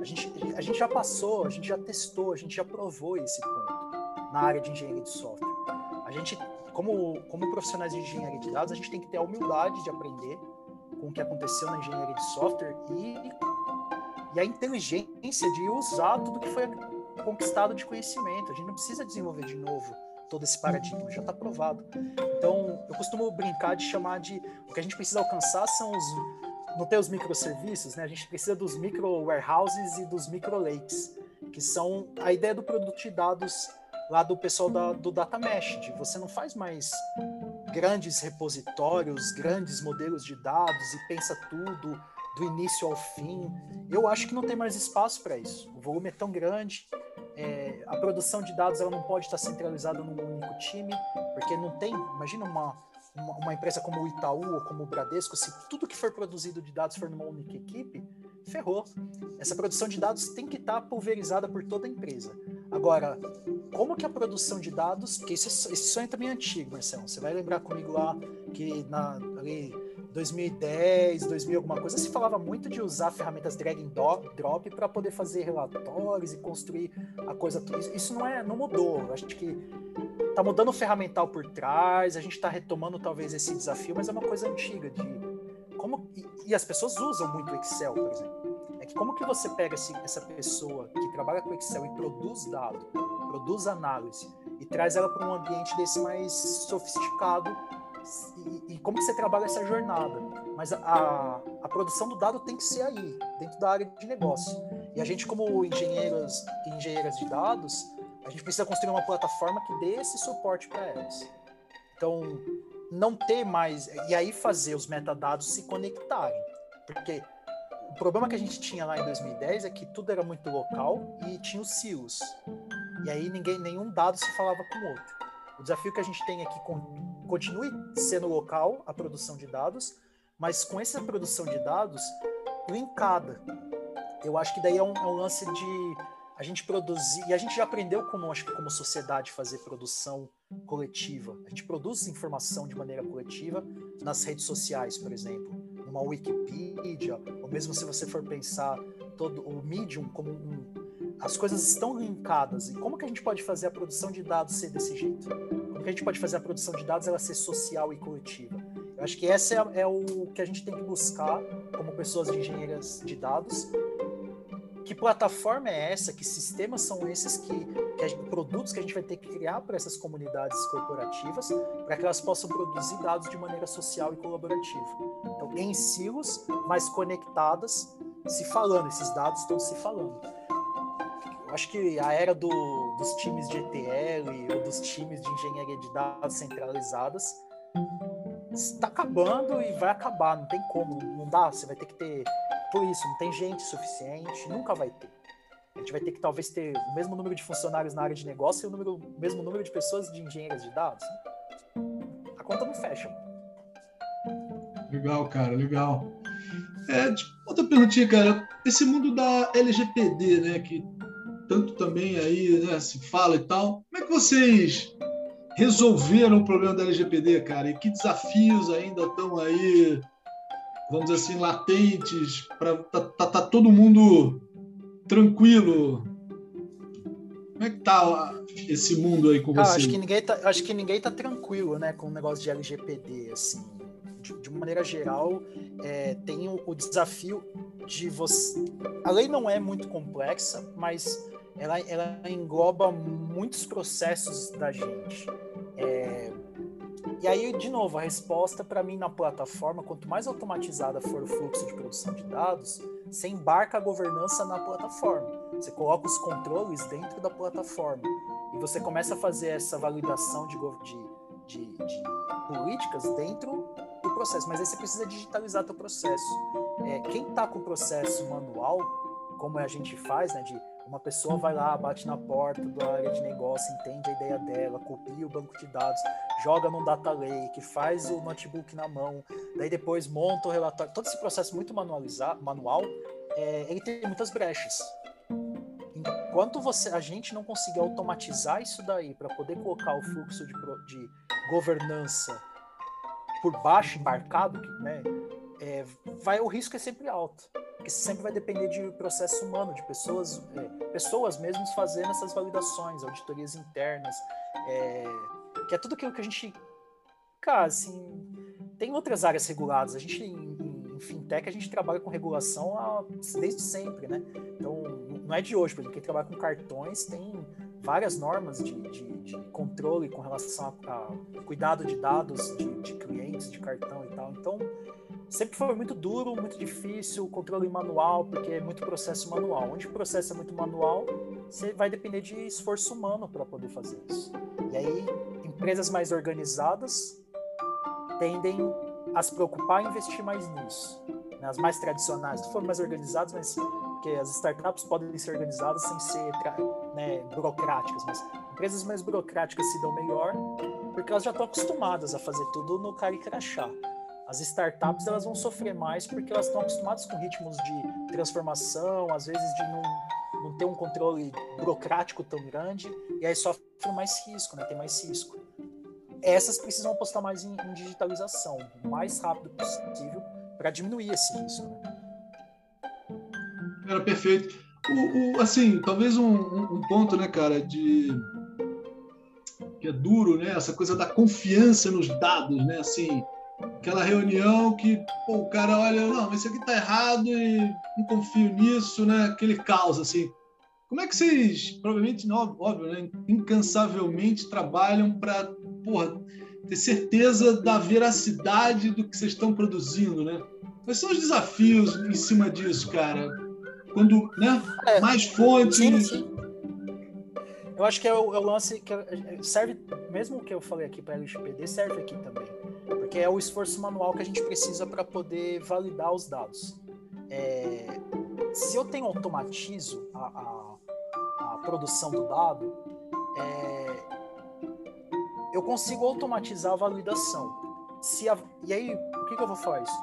A gente, a gente já passou, a gente já testou, a gente já provou esse ponto na área de engenharia de software. A gente como, como profissionais de engenharia de dados, a gente tem que ter a humildade de aprender com o que aconteceu na engenharia de software e, e a inteligência de usar tudo que foi conquistado de conhecimento. A gente não precisa desenvolver de novo todo esse paradigma, já está provado. Então, eu costumo brincar de chamar de o que a gente precisa alcançar são os não tem os microserviços, né? A gente precisa dos micro warehouses e dos micro lakes, que são a ideia do produto de dados lá do pessoal da, do Data Mesh, de você não faz mais grandes repositórios, grandes modelos de dados e pensa tudo do início ao fim. Eu acho que não tem mais espaço para isso. O volume é tão grande, é, a produção de dados ela não pode estar centralizada num único time, porque não tem. Imagina uma, uma, uma empresa como o Itaú ou como o Bradesco, se tudo que for produzido de dados for numa única equipe, ferrou. Essa produção de dados tem que estar pulverizada por toda a empresa. Agora, como que a produção de dados, porque isso, esse sonho é também é antigo, Marcelo, você vai lembrar comigo lá que na ali, 2010, 2000 alguma coisa, se falava muito de usar ferramentas drag and drop para poder fazer relatórios e construir a coisa. Isso não é, não mudou. Acho que tá mudando o ferramental por trás. A gente está retomando talvez esse desafio, mas é uma coisa antiga de como e, e as pessoas usam muito o Excel, por exemplo que como que você pega essa pessoa que trabalha com Excel e produz dado, produz análise e traz ela para um ambiente desse mais sofisticado e, e, como que você trabalha essa jornada. Mas a, a produção do dado tem que ser aí, dentro da área de negócio. E a gente, como engenheiros e engenheiras de dados, a gente precisa construir uma plataforma que dê esse suporte para elas. Então, não ter mais. E aí fazer os metadados se conectarem. Porque o problema que a gente tinha lá em 2010 é que tudo era muito local e tinha os silos. E aí ninguém, nenhum dado se falava com o outro. O desafio que a gente tem é que continue sendo local a produção de dados, mas com essa produção de dados linkada. Eu acho que daí é um, é um lance de a gente produzir, e a gente já aprendeu como, acho que como sociedade fazer produção coletiva. A gente produz informação de maneira coletiva nas redes sociais, por exemplo uma Wikipedia, ou mesmo se você for pensar todo o Medium como um, as coisas estão linkadas. E como que a gente pode fazer a produção de dados ser desse jeito? Como que a gente pode fazer a produção de dados ela ser social e coletiva? Eu acho que essa é, é o que a gente tem que buscar como pessoas de engenheiras de dados. Que plataforma é essa? Que sistemas são esses que, que gente, produtos que a gente vai ter que criar para essas comunidades corporativas para que elas possam produzir dados de maneira social e colaborativa? em silos, mas conectadas se falando, esses dados estão se falando. Acho que a era do, dos times de ETL ou dos times de engenharia de dados centralizadas está acabando e vai acabar, não tem como, não dá, você vai ter que ter, por isso, não tem gente suficiente, nunca vai ter. A gente vai ter que talvez ter o mesmo número de funcionários na área de negócio e o, número, o mesmo número de pessoas de engenheiras de dados. A conta não fecha. Legal, cara, legal. É, outra perguntinha, cara. Esse mundo da LGPD, né, que tanto também aí né, se fala e tal, como é que vocês resolveram o problema da LGPD, cara? E que desafios ainda estão aí, vamos dizer assim, latentes para tá, tá, tá, todo mundo tranquilo? Como é que tá esse mundo aí com Cara, você? Acho que ninguém tá, acho que ninguém tá tranquilo, né, com o negócio de LGPD, assim. De, de uma maneira geral, é, tem o, o desafio de você. A lei não é muito complexa, mas ela, ela engloba muitos processos da gente. É, e aí, de novo, a resposta para mim na plataforma, quanto mais automatizada for o fluxo de produção de dados, você embarca a governança na plataforma. Você coloca os controles dentro da plataforma. E você começa a fazer essa validação de, de, de, de políticas dentro do processo. Mas aí você precisa digitalizar teu processo. É, quem está com o processo manual, como a gente faz, né, de uma pessoa vai lá, bate na porta da área de negócio, entende a ideia dela, copia o banco de dados, joga num data lake, faz o notebook na mão, daí depois monta o relatório. Todo esse processo muito manualizar, manual, é, ele tem muitas brechas. Enquanto você, a gente não conseguir automatizar isso daí para poder colocar o fluxo de, de governança por baixo, embarcado, né, é, vai, o risco é sempre alto porque sempre vai depender de processo humano, de pessoas, é, pessoas mesmo fazendo essas validações, auditorias internas, é, que é tudo aquilo que a gente, cara, assim, tem outras áreas reguladas. A gente em, em fintech a gente trabalha com regulação desde sempre, né? Então não é de hoje, porque quem trabalha com cartões tem várias normas de, de, de controle com relação a, a cuidado de dados de, de clientes de cartão e tal. Então sempre foi muito duro, muito difícil, controle manual, porque é muito processo manual. Onde o processo é muito manual, você vai depender de esforço humano para poder fazer isso. E aí, empresas mais organizadas tendem a se preocupar e investir mais nisso. Né? As mais tradicionais, se for mais organizadas, mas porque as startups podem ser organizadas sem ser né, burocráticas, mas empresas mais burocráticas se dão melhor porque elas já estão acostumadas a fazer tudo no cara e crachá. As startups elas vão sofrer mais porque elas estão acostumadas com ritmos de transformação, às vezes de não, não ter um controle burocrático tão grande, e aí sofrem mais risco, né? tem mais risco. Essas precisam apostar mais em, em digitalização, o mais rápido possível, para diminuir esse risco. Né? Era perfeito. O, o, assim, talvez um, um, ponto, né, cara, de que é duro, né? Essa coisa da confiança nos dados, né? Assim, aquela reunião que pô, o cara olha, não, mas isso aqui tá errado e não confio nisso, né? Aquele caos, assim. Como é que vocês, provavelmente, não, óbvio, né? incansavelmente trabalham para ter certeza da veracidade do que vocês estão produzindo, né? Quais são os desafios em cima disso, cara? Quando, né? É, mais fontes. Sim, sim. Eu acho que é o, é o lance que serve, mesmo o que eu falei aqui para a LGPD, serve aqui também porque é o esforço manual que a gente precisa para poder validar os dados. É, se eu tenho automatizo a, a, a produção do dado, é, eu consigo automatizar a validação. Se a, e aí, por que, que eu vou falar isso?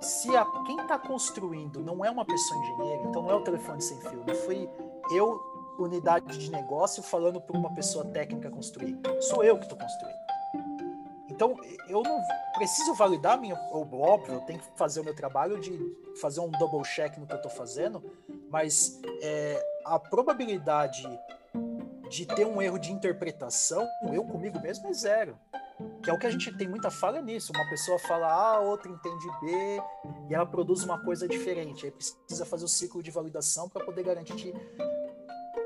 Se a, quem está construindo não é uma pessoa engenheira, então não é o telefone sem fio, não fui eu, unidade de negócio, falando para uma pessoa técnica construir. Sou eu que estou construindo. Então, eu não preciso validar minha. Óbvio, eu tenho que fazer o meu trabalho de fazer um double check no que eu estou fazendo, mas é, a probabilidade de ter um erro de interpretação, eu comigo mesmo, é zero. Que é o que a gente tem muita falha nisso. Uma pessoa fala A, outra entende B, e ela produz uma coisa diferente. Aí precisa fazer o ciclo de validação para poder garantir.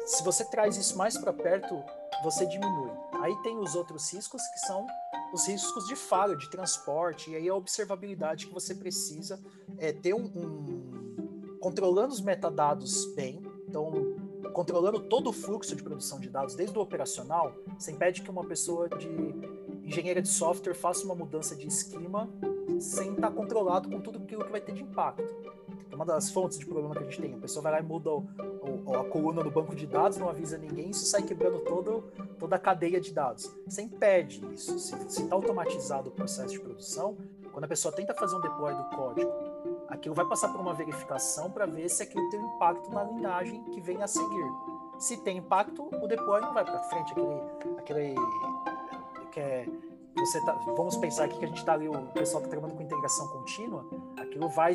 Se você traz isso mais para perto, você diminui. Aí tem os outros riscos que são os riscos de falha, de transporte, e aí a observabilidade que você precisa é ter um, um, controlando os metadados bem, então controlando todo o fluxo de produção de dados, desde o operacional, você impede que uma pessoa de engenharia de software faça uma mudança de esquema sem estar controlado com tudo aquilo que vai ter de impacto. É uma das fontes de problema que a gente tem. A pessoa vai lá e muda o, o, a coluna do banco de dados, não avisa ninguém, isso sai quebrando todo, toda a cadeia de dados. Você impede isso. Se está automatizado o processo de produção, quando a pessoa tenta fazer um deploy do código, aquilo vai passar por uma verificação para ver se aquilo tem impacto na linhagem que vem a seguir. Se tem impacto, o deploy não vai para frente. Aquele, aquele que é você tá, vamos pensar aqui que a gente está ali, o pessoal está trabalhando com integração contínua, aquilo vai,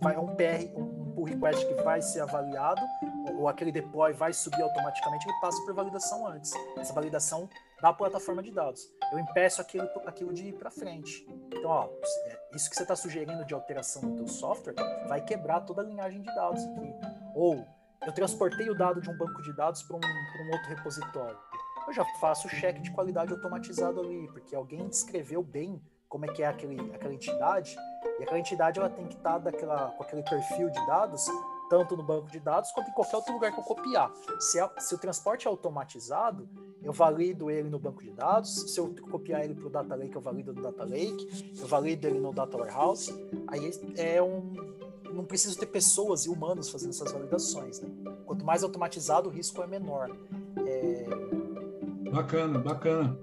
vai é um PR, um pull request que vai ser avaliado, ou, ou aquele deploy vai subir automaticamente, ele passa por validação antes. Essa validação da plataforma de dados. Eu impeço aquilo, aquilo de ir para frente. Então, ó, é, isso que você está sugerindo de alteração no teu software vai quebrar toda a linhagem de dados aqui. Ou eu transportei o dado de um banco de dados para um, um outro repositório eu já faço o cheque de qualidade automatizado ali, porque alguém descreveu bem como é que é aquele, aquela entidade, e aquela entidade ela tem que estar tá daquela, com aquele perfil de dados, tanto no banco de dados quanto em qualquer outro lugar que eu copiar. Se, a, se o transporte é automatizado, eu valido ele no banco de dados, se eu copiar ele para o Data Lake, eu valido no Data Lake, eu valido ele no Data Warehouse, aí é um... Não preciso ter pessoas e humanos fazendo essas validações. Né? Quanto mais automatizado, o risco é menor. É, Bacana, bacana.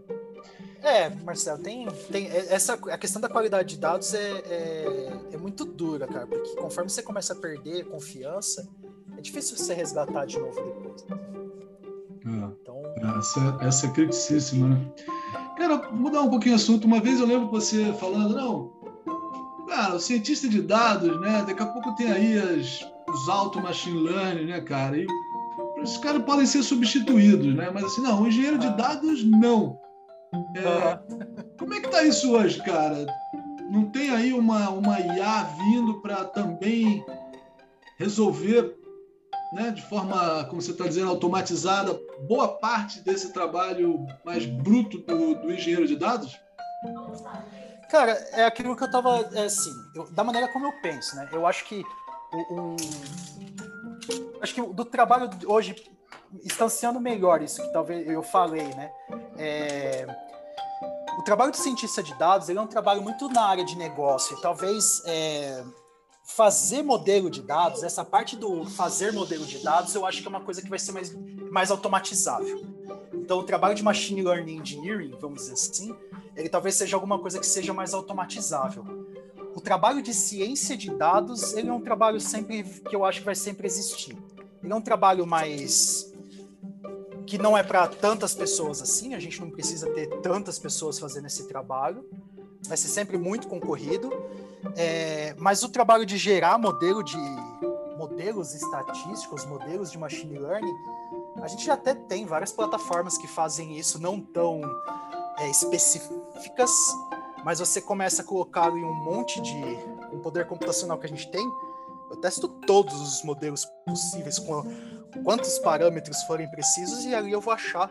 É, Marcelo, tem, tem essa a questão da qualidade de dados é, é, é, muito dura, cara, porque conforme você começa a perder confiança, é difícil você resgatar de novo depois. É, então... essa, essa é criticíssima, né? Cara, mudar um pouquinho o assunto. Uma vez eu lembro você falando, não, cara, o cientista de dados, né? Daqui a pouco tem aí as, os auto machine learning, né, cara? E esses caras podem ser substituídos, né? Mas assim, não, o engenheiro de dados, não. É, como é que tá isso hoje, cara? Não tem aí uma, uma IA vindo para também resolver, né, de forma, como você está dizendo, automatizada, boa parte desse trabalho mais bruto do, do engenheiro de dados? Cara, é aquilo que eu estava, é, assim, eu, da maneira como eu penso, né? Eu acho que um, acho que do trabalho hoje instanciando melhor isso que talvez eu falei, né? É, o trabalho de cientista de dados ele é um trabalho muito na área de negócio e talvez é, fazer modelo de dados, essa parte do fazer modelo de dados, eu acho que é uma coisa que vai ser mais, mais automatizável. Então, o trabalho de machine learning engineering, vamos dizer assim, ele talvez seja alguma coisa que seja mais automatizável. O trabalho de ciência de dados, ele é um trabalho sempre que eu acho que vai sempre existir. Ele é um trabalho mais que não é para tantas pessoas assim, a gente não precisa ter tantas pessoas fazendo esse trabalho, vai ser sempre muito concorrido, é, mas o trabalho de gerar modelo de modelos estatísticos, modelos de machine learning, a gente já até tem várias plataformas que fazem isso, não tão é, específicas, mas você começa a colocar em um monte de um poder computacional que a gente tem, eu testo todos os modelos possíveis com quantos parâmetros forem precisos e ali eu vou achar.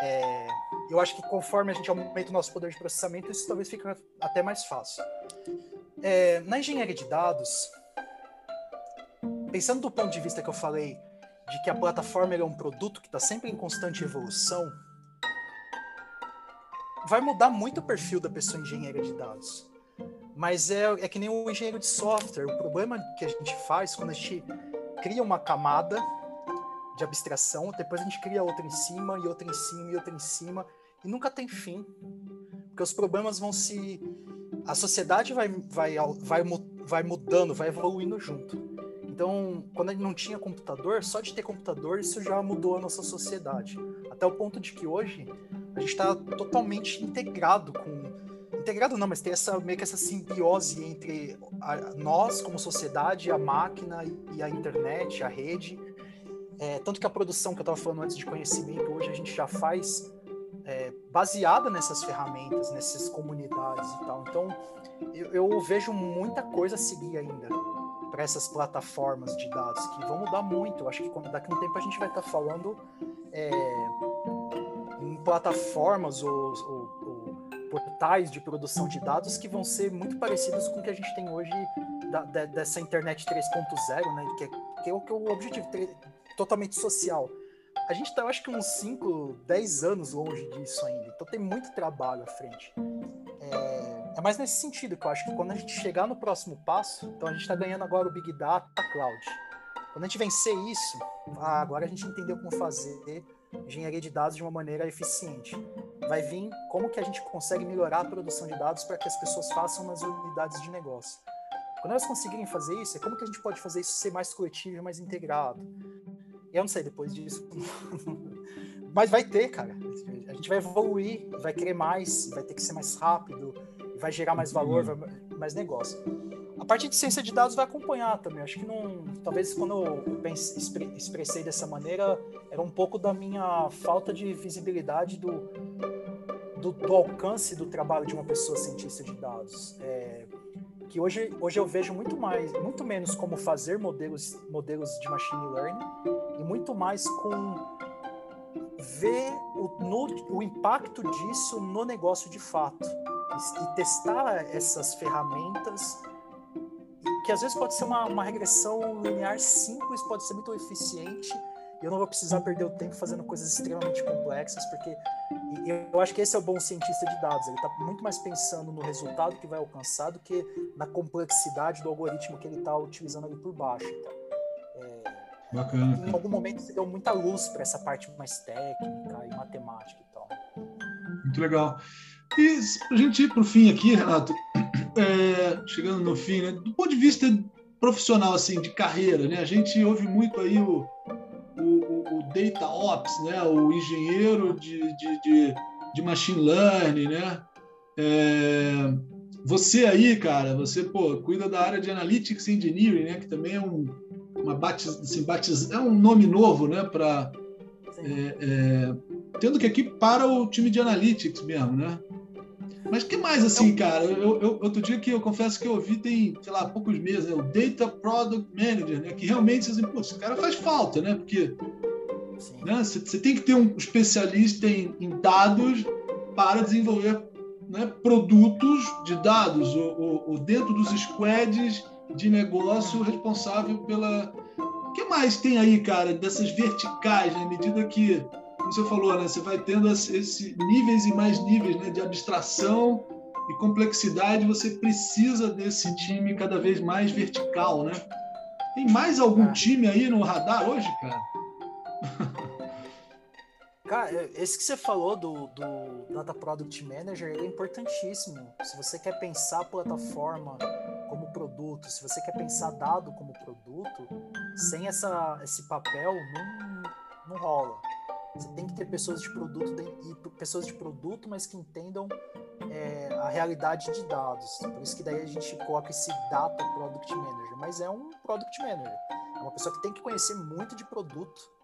É, eu acho que conforme a gente aumenta o nosso poder de processamento, isso talvez fique até mais fácil. É, na engenharia de dados, pensando do ponto de vista que eu falei, de que a plataforma é um produto que está sempre em constante evolução, vai mudar muito o perfil da pessoa engenheira de dados. Mas é, é que nem o engenheiro de software. O problema que a gente faz quando a gente cria uma camada de abstração, depois a gente cria outra em cima, e outra em cima, e outra em cima, e nunca tem fim. Porque os problemas vão se. A sociedade vai, vai, vai, vai mudando, vai evoluindo junto. Então, quando a gente não tinha computador, só de ter computador, isso já mudou a nossa sociedade. Até o ponto de que hoje a gente está totalmente integrado com integrado não, mas tem essa meio que essa simbiose entre a, nós como sociedade, a máquina e a internet, a rede. É, tanto que a produção que eu estava falando antes de conhecimento, hoje a gente já faz é, baseada nessas ferramentas, nessas comunidades e tal. Então, eu, eu vejo muita coisa a seguir ainda para essas plataformas de dados que vão mudar muito. Eu acho que quando, daqui a um tempo a gente vai estar tá falando é, em plataformas ou, ou portais de produção de dados que vão ser muito parecidos com o que a gente tem hoje da, dessa internet 3.0, né? Que é, que é, o, que é o objetivo totalmente social. A gente está, eu acho que uns 5, 10 anos longe disso ainda. Então tem muito trabalho à frente. É, é mais nesse sentido que eu acho que quando a gente chegar no próximo passo, então a gente está ganhando agora o Big Data, Cloud. Quando a gente vencer isso, ah, agora a gente entendeu como fazer engenharia de dados de uma maneira eficiente. Vai vir como que a gente consegue melhorar a produção de dados para que as pessoas façam nas unidades de negócio. Quando elas conseguirem fazer isso, é como que a gente pode fazer isso ser mais coletivo e mais integrado. Eu não sei depois disso. Mas vai ter, cara. A gente vai evoluir, vai querer mais, vai ter que ser mais rápido, vai gerar mais valor, vai, mais negócio. A parte de ciência de dados vai acompanhar também. Acho que não. Talvez quando eu pense, expressei dessa maneira, era um pouco da minha falta de visibilidade do, do, do alcance do trabalho de uma pessoa cientista de dados. É, que hoje, hoje eu vejo muito mais, muito menos como fazer modelos, modelos de machine learning e muito mais com ver o, no, o impacto disso no negócio de fato e, e testar essas ferramentas que às vezes pode ser uma, uma regressão linear simples, pode ser muito eficiente eu não vou precisar perder o tempo fazendo coisas extremamente complexas, porque eu acho que esse é o bom cientista de dados. Ele está muito mais pensando no resultado que vai alcançar do que na complexidade do algoritmo que ele está utilizando ali por baixo. Então, é, Bacana. Em algum momento você deu muita luz para essa parte mais técnica e matemática e tal. Muito legal. E a gente ir para o fim aqui, Renato, é, chegando no fim, né, do ponto de vista profissional, assim, de carreira, né, a gente ouve muito aí o Data Ops, né, o engenheiro de, de, de, de machine learning, né, é, você aí, cara, você pô, cuida da área de Analytics Engineering, né, que também é um, uma batiz, assim, batiz, é um nome novo, né, para é, é, tendo que aqui para o time de Analytics mesmo, né? Mas que mais assim, cara? Eu, eu, outro dia que eu confesso que eu ouvi tem, sei lá, poucos meses, né? o Data Product Manager, né? Que realmente assim, pô, esse cara faz falta, né? Porque? Você, você tem que ter um especialista em, em dados para desenvolver né, produtos de dados, ou, ou, dentro dos squads de negócio responsável pela. O que mais tem aí, cara, dessas verticais, né? À medida que como você falou, né, você vai tendo esses níveis e mais níveis né, de abstração e complexidade, você precisa desse time cada vez mais vertical, né? Tem mais algum é. time aí no radar hoje, cara? Cara, esse que você falou do, do Data Product Manager é importantíssimo. Se você quer pensar a plataforma como produto, se você quer pensar dado como produto, sem essa, esse papel não, não rola. Você tem que ter pessoas de produto e pessoas de produto, mas que entendam é, a realidade de dados. Por isso que daí a gente coloca esse Data Product Manager. Mas é um Product Manager. É uma pessoa que tem que conhecer muito de produto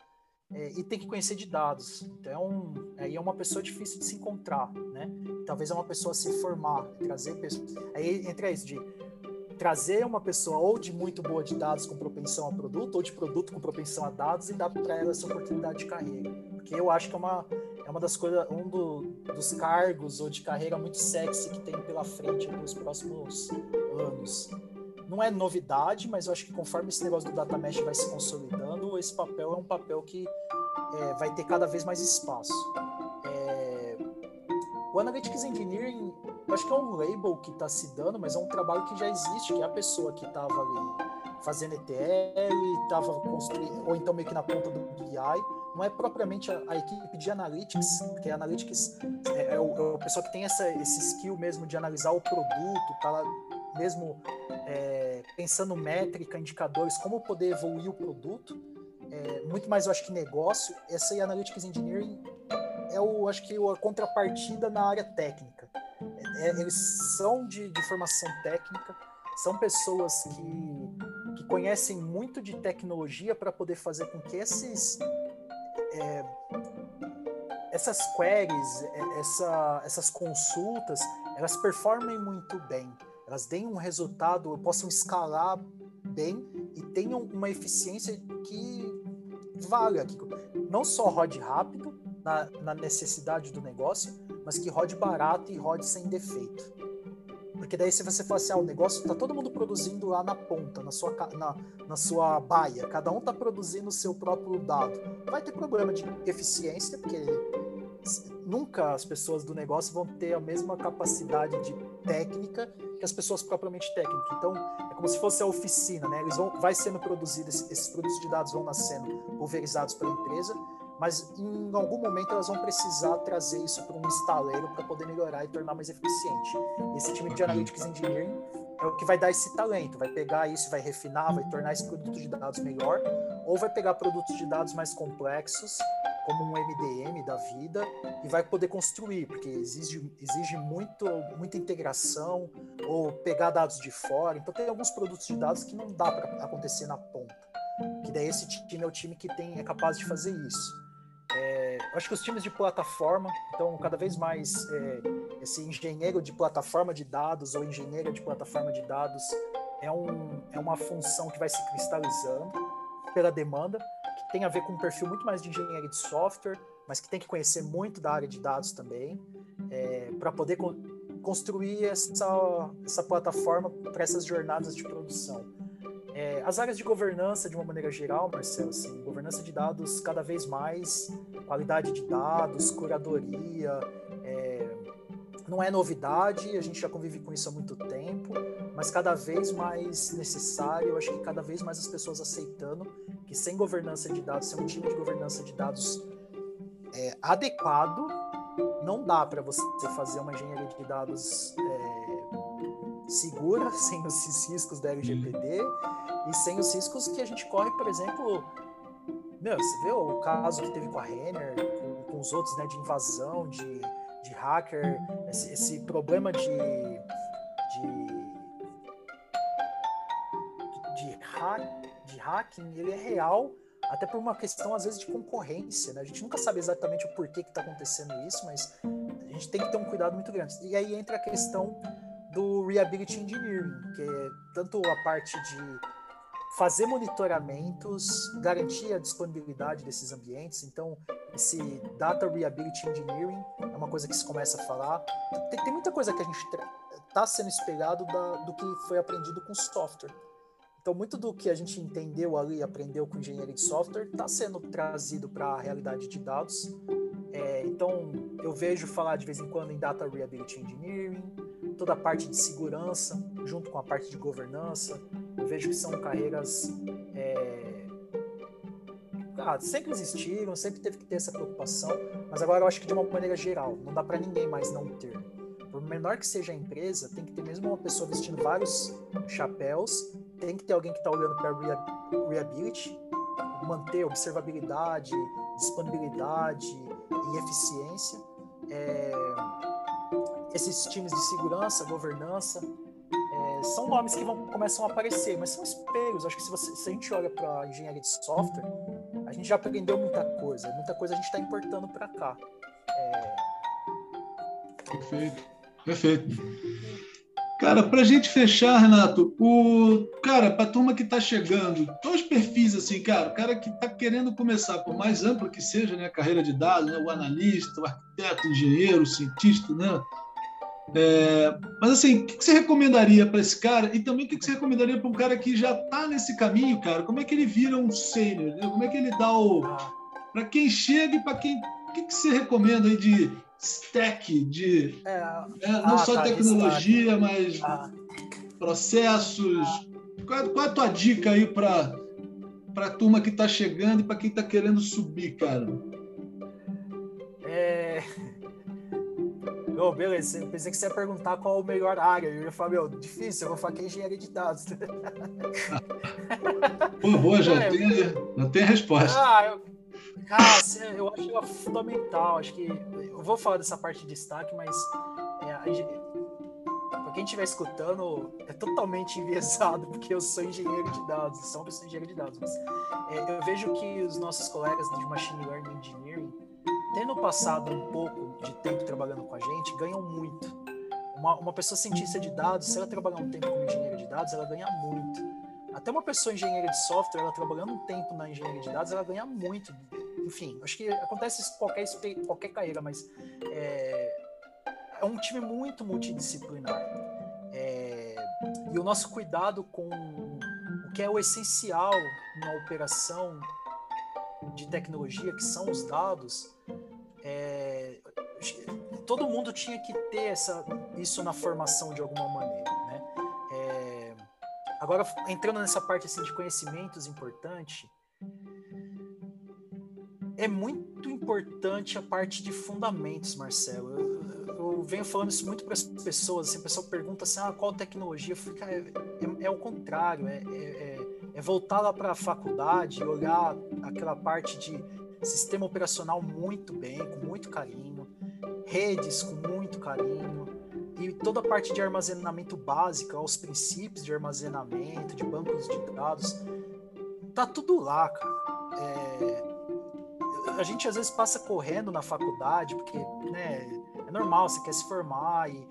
é, e tem que conhecer de dados. Então, aí é uma pessoa difícil de se encontrar, né? Talvez é uma pessoa se formar, trazer pessoas. Aí entra isso de trazer uma pessoa ou de muito boa de dados com propensão a produto, ou de produto com propensão a dados e dar para ela essa oportunidade de carreira. Porque eu acho que é uma, é uma das coisas, um do, dos cargos ou de carreira muito sexy que tem pela frente nos próximos anos. Não é novidade, mas eu acho que conforme esse negócio do data mesh vai se consolidando, esse papel é um papel que é, vai ter cada vez mais espaço. É, o Analytics Engineering acho que é um label que está se dando, mas é um trabalho que já existe, que é a pessoa que estava ali fazendo ETL, estava construindo, ou então meio que na ponta do BI, não é propriamente a, a equipe de analytics, porque analytics é, é, o, é o pessoal que tem essa, esse skill mesmo de analisar o produto, tá lá mesmo é, pensando métrica, indicadores, como poder evoluir o produto, é, muito mais eu acho que negócio, essa Analytics Engineering é o, acho que a contrapartida na área técnica. É, eles são de, de, formação técnica, são pessoas que, que conhecem muito de tecnologia para poder fazer com que esses é, essas queries, é, essa, essas consultas, elas performem muito bem, elas deem um resultado, possam escalar bem e tenham uma eficiência que valha, que não só rode rápido na, na necessidade do negócio, mas que rode barato e rode sem defeito. Porque daí se você falar assim, ah, o negócio tá todo mundo produzindo lá na ponta, na sua, na, na sua baia, cada um tá produzindo o seu próprio dado. Vai ter problema de eficiência, porque nunca as pessoas do negócio vão ter a mesma capacidade de técnica que as pessoas propriamente técnicas. Então, é como se fosse a oficina, né? Eles vão, vai sendo produzido, esses produtos de dados vão nascendo pulverizados pela empresa, mas em algum momento elas vão precisar trazer isso para um estaleiro para poder melhorar e tornar mais eficiente. Esse time de Analytics Engineering é o que vai dar esse talento, vai pegar isso, vai refinar, vai tornar esse produto de dados melhor, ou vai pegar produtos de dados mais complexos, como um MDM da vida, e vai poder construir, porque exige, exige muito, muita integração, ou pegar dados de fora. Então tem alguns produtos de dados que não dá para acontecer na ponta. Que daí esse time é o time que tem, é capaz de fazer isso. É, acho que os times de plataforma, então cada vez mais é, esse engenheiro de plataforma de dados ou engenheira de plataforma de dados é, um, é uma função que vai se cristalizando pela demanda, que tem a ver com um perfil muito mais de engenharia de software, mas que tem que conhecer muito da área de dados também, é, para poder co construir essa, essa plataforma para essas jornadas de produção. É, as áreas de governança, de uma maneira geral, Marcelo, assim, governança de dados cada vez mais, qualidade de dados, curadoria, é, não é novidade, a gente já convive com isso há muito tempo, mas cada vez mais necessário, eu acho que cada vez mais as pessoas aceitando que sem governança de dados, sem um time de governança de dados é, adequado, não dá para você fazer uma engenharia de dados é, segura, sem os riscos da LGPD e sem os riscos que a gente corre, por exemplo, meu, você vê o caso que teve com a Renner, com, com os outros, né, de invasão, de, de hacker, esse, esse problema de, hack, de hacking, ele é real, até por uma questão, às vezes, de concorrência, né? A gente nunca sabe exatamente o porquê que está acontecendo isso, mas a gente tem que ter um cuidado muito grande. E aí entra a questão do Reability Engineering, que é tanto a parte de fazer monitoramentos, garantir a disponibilidade desses ambientes. Então, esse Data Reability Engineering é uma coisa que se começa a falar. Tem, tem muita coisa que a gente está sendo espelhado da, do que foi aprendido com software. Então, muito do que a gente entendeu ali, aprendeu com engenharia de software, está sendo trazido para a realidade de dados. É, então, eu vejo falar de vez em quando em Data Reability Engineering, toda a parte de segurança, junto com a parte de governança, eu vejo que são carreiras. É... Ah, sempre existiram, sempre teve que ter essa preocupação, mas agora eu acho que de uma maneira geral, não dá para ninguém mais não ter. Por menor que seja a empresa, tem que ter mesmo uma pessoa vestindo vários chapéus, tem que ter alguém que está olhando para reability, manter observabilidade, disponibilidade e eficiência. É... Esses times de segurança, governança, são nomes que vão, começam a aparecer, mas são espelhos. Acho que se, você, se a gente olha para engenharia de software, a gente já aprendeu muita coisa. Muita coisa a gente está importando para cá. É... Perfeito, perfeito. Cara, para a gente fechar, Renato, o cara, para a turma que está chegando, os perfis assim, cara, o cara que está querendo começar, por mais amplo que seja, né, a carreira de dados, né, o analista, o arquiteto, o engenheiro, o cientista, né, é, mas assim, o que você recomendaria para esse cara? E também o que você recomendaria para um cara que já está nesse caminho, cara? Como é que ele vira um sênior? Né? Como é que ele dá o. Para quem chega e para quem. O que, que você recomenda aí de stack, de. É, é, não ah, só tá, tecnologia, mas ah. processos. Qual, qual, é a tua dica aí para a turma que está chegando e para quem está querendo subir, cara? É Oh, beleza, pensei que você ia perguntar qual a melhor área. Eu ia falar, meu, difícil, eu vou falar que é engenharia de dados. Pô, boa, já, é, tem, já tem a resposta. Ah, eu, cara, eu acho ela fundamental. Acho que eu vou falar dessa parte de destaque, mas é, para quem estiver escutando, é totalmente enviesado, porque eu sou engenheiro de dados, sou uma pessoa engenheiro de dados. Mas, é, eu vejo que os nossos colegas de Machine Learning Engineering, tendo passado um pouco de tempo trabalhando com a gente, ganham muito. Uma, uma pessoa cientista de dados, se ela trabalhar um tempo como engenheira de dados, ela ganha muito. Até uma pessoa engenheira de software, ela trabalhando um tempo na engenharia de dados, ela ganha muito. Enfim, acho que acontece isso qualquer, qualquer carreira, mas é, é um time muito multidisciplinar. É, e o nosso cuidado com o que é o essencial na operação de tecnologia, que são os dados, é, todo mundo tinha que ter essa, isso na formação de alguma maneira. Né? É, agora, entrando nessa parte assim, de conhecimentos importante, é muito importante a parte de fundamentos, Marcelo. Eu, eu venho falando isso muito para as pessoas. Assim, a pessoa pergunta assim: ah, qual tecnologia? Eu fico, é, é, é o contrário, é, é, é, é voltar lá para a faculdade olhar aquela parte de sistema operacional muito bem, com muito carinho, redes com muito carinho, e toda a parte de armazenamento básica, os princípios de armazenamento, de bancos de dados, tá tudo lá, cara. É, a gente às vezes passa correndo na faculdade, porque né, é normal, você quer se formar, e,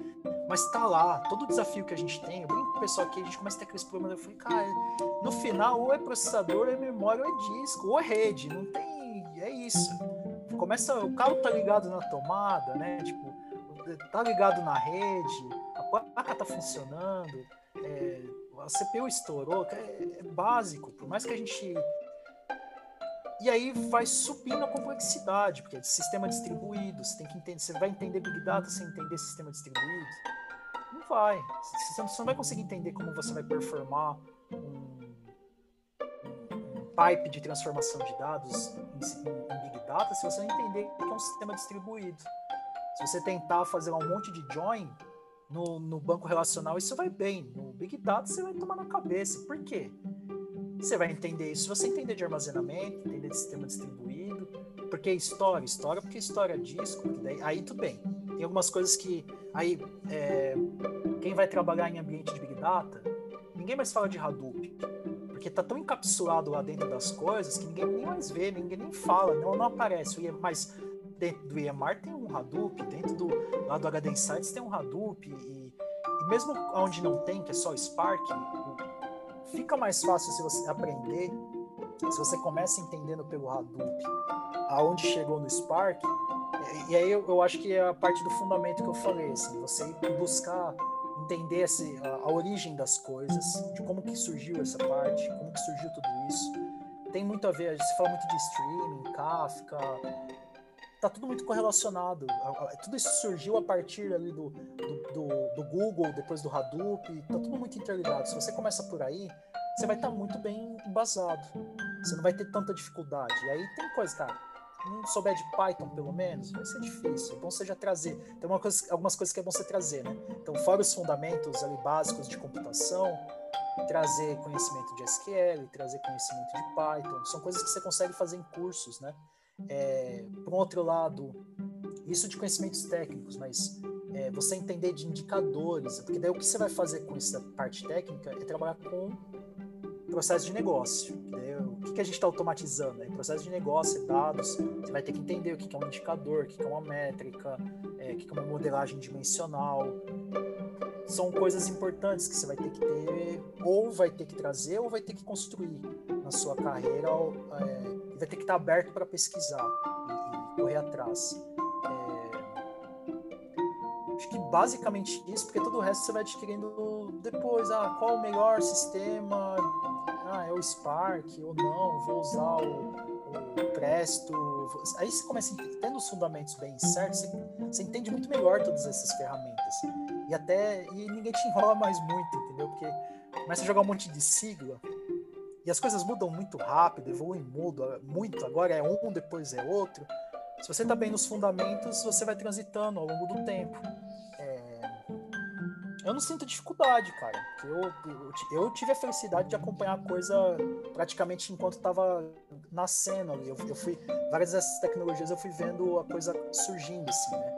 mas tá lá, todo o desafio que a gente tem, eu brinco com o pessoal aqui, a gente começa a ter aqueles problemas, eu falei, cara, no final ou é processador, ou é memória, ou é disco, ou é rede, não tem, é isso. Começa, o carro tá ligado na tomada, né, tipo, tá ligado na rede, a placa tá funcionando, é, a CPU estourou, é, é básico, por mais que a gente e aí vai subindo a complexidade, porque é de sistema distribuído, você tem que entender, você vai entender Big Data sem entender sistema distribuído? Não vai. Você não vai conseguir entender como você vai performar um, um pipe de transformação de dados em, em, Big Data se você não entender que é um sistema distribuído. Se você tentar fazer um monte de join no, no banco relacional, isso vai bem. No Big Data você vai tomar na cabeça. Por quê? Você vai entender isso. Se você entender de armazenamento, entender de sistema distribuído, porque história, história, porque história disco, daí, aí tudo bem. Tem algumas coisas que aí é, quem vai trabalhar em ambiente de big data, ninguém mais fala de Hadoop, porque tá tão encapsulado lá dentro das coisas que ninguém nem mais vê, ninguém nem fala, não, não aparece. Mas dentro do EMR tem um Hadoop, dentro do lá do HD Insights tem um Hadoop e, e mesmo onde não tem, que é só Spark, fica mais fácil se você aprender, se você começa entendendo pelo Hadoop aonde chegou no Spark, e aí eu, eu acho que é a parte do fundamento que eu falei, assim, você buscar entender esse, a, a, origem das coisas, de como que surgiu essa parte, como que surgiu tudo isso. Tem muito a ver, se fala muito de streaming, Kafka, tá tudo muito correlacionado. Tudo isso surgiu a partir ali do, do, do, Google, depois do Hadoop, tá tudo muito interligado. Se você começa por aí, você vai estar tá muito bem embasado. Você não vai ter tanta dificuldade. E aí tem coisa, cara, não souber de Python, pelo menos, vai ser difícil. É bom você já trazer. Tem coisa, algumas coisas que é bom você trazer, né? Então, fora os fundamentos ali básicos de computação, trazer conhecimento de SQL, trazer conhecimento de Python, são coisas que você consegue fazer em cursos, né? É, por um outro lado, isso de conhecimentos técnicos, mas é, você entender de indicadores, porque daí o que você vai fazer com essa parte técnica é trabalhar com processo de negócio. o que, que a gente está automatizando? É processo de negócio, dados. Você vai ter que entender o que, que é um indicador, o que, que é uma métrica, é, o que, que é uma modelagem dimensional. São coisas importantes que você vai ter que ter, ou vai ter que trazer, ou vai ter que construir na sua carreira. É, vai ter que estar aberto para pesquisar e, e, correr atrás. É, acho que basicamente isso, porque todo o resto você vai adquirindo depois. Ah, qual o melhor sistema? Ah, é o Spark ou não? Vou usar o, o Presto. Aí você começa tendo os fundamentos bem certos, você, você entende muito melhor todas essas ferramentas. E até e ninguém te enrola mais muito, entendeu? Porque começa a jogar um monte de sigla e as coisas mudam muito rápido, evoluem muito. Agora é um, depois é outro. Se você está bem nos fundamentos, você vai transitando ao longo do tempo. É... Eu não sinto dificuldade, cara. Eu, eu, eu, tive a felicidade de acompanhar a coisa praticamente enquanto estava nascendo ali. Eu, eu, fui várias dessas tecnologias eu fui vendo a coisa surgindo assim, né?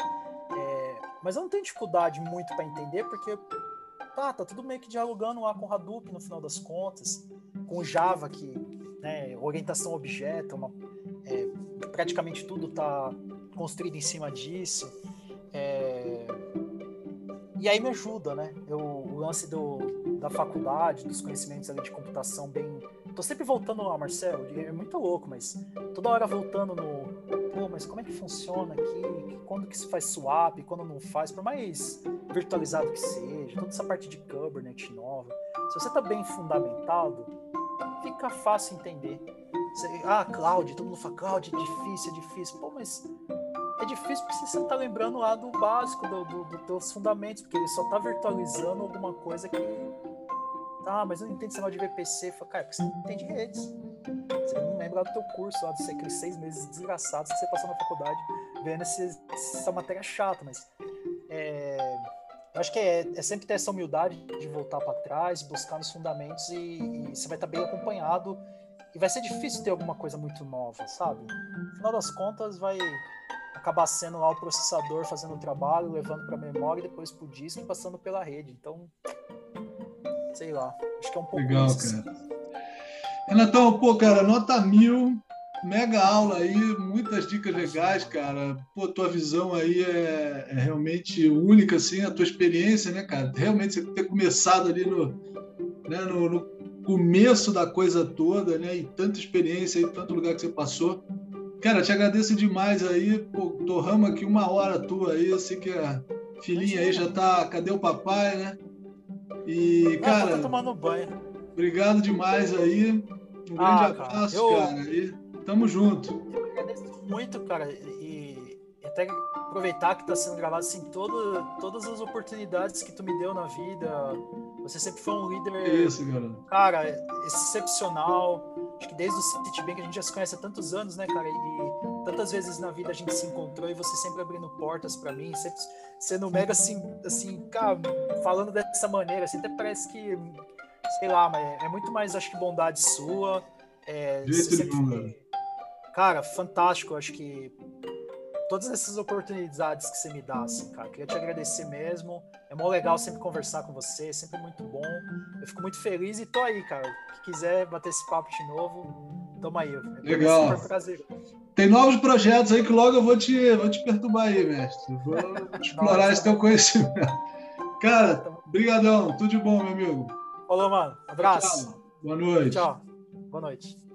É... Mas eu não tenho dificuldade muito para entender porque tá, tá tudo meio que dialogando lá com o Hadoop no final das contas com Java, que né, orientação objeto, uma, é, praticamente tudo está construído em cima disso. É, e aí me ajuda, né? Eu, o lance do, da faculdade, dos conhecimentos ali de computação bem. Tô sempre voltando lá, Marcelo, é muito louco, mas toda hora voltando no, pô, mas como é que funciona aqui? Quando que se faz swap, quando não faz, por mais virtualizado que seja, toda essa parte de Kubernetes nova. Se você está bem fundamentado, fica fácil entender. Você, ah, cloud, todo mundo fala cloud, é difícil, é difícil. Pô, mas é difícil porque você não está lembrando lá do básico, do, do, do, dos fundamentos, porque ele só está virtualizando alguma coisa que. Tá, mas eu não entendo esse negócio de VPC. Fala, cara, porque você não entende redes. Você não lembra do teu curso lá, dos aqueles seis meses desgraçados que você passou na faculdade vendo essa matéria chata, mas. É, eu acho que é, é, sempre ter essa humildade de voltar para trás, buscar nos fundamentos e, e você vai estar tá bem acompanhado. E vai ser difícil ter alguma coisa muito nova, sabe? No final das contas, vai acabar sendo lá o processador fazendo o trabalho, levando para a memória, depois para o disco e passando pela rede. Então, sei lá, acho que é um pouco Legal, isso. cara. Renatão, pô, cara, nota mil, mega aula aí, muitas dicas legais, cara. Pô, tua visão aí é, é, realmente única, assim, a tua experiência, né, cara? Realmente você ter começado ali no, né, no, no começo da coisa toda, né? E tanta experiência aí, tanto lugar que você passou. Cara, te agradeço demais aí, pô, torramos aqui uma hora tua aí, eu sei que a filhinha aí já tá, cadê o papai, né? E, cara... Tá tomando banho. Obrigado demais aí, um grande ah, abraço, eu... cara, e tamo junto. Eu agradeço muito, cara, e até aproveitar que está sendo gravado assim todo, todas as oportunidades que tu me deu na vida. Você sempre foi um líder, isso, cara, excepcional. Acho que desde o Citibank a gente já se conhece há tantos anos, né, cara? E tantas vezes na vida a gente se encontrou e você sempre abrindo portas para mim, sempre sendo mega assim, assim, cara, falando dessa maneira, assim, até parece que, sei lá, mas é muito mais, acho que bondade sua. É, sempre, cara, fantástico. Acho que todas essas oportunidades que você me dá, assim, cara. Queria te agradecer mesmo. É mó legal sempre conversar com você, sempre muito bom. Eu fico muito feliz e tô aí, cara. Que quiser bater esse papo de novo, tamo aí. É legal. Super prazer. Tem novos projetos aí que logo eu vou te, vou te perturbar aí, mestre. Vou explorar esse teu conhecimento. Cara, brigadão. Tudo de bom, meu amigo. Falou, mano. Abraço. Tchau. Boa noite. Tchau. Boa noite.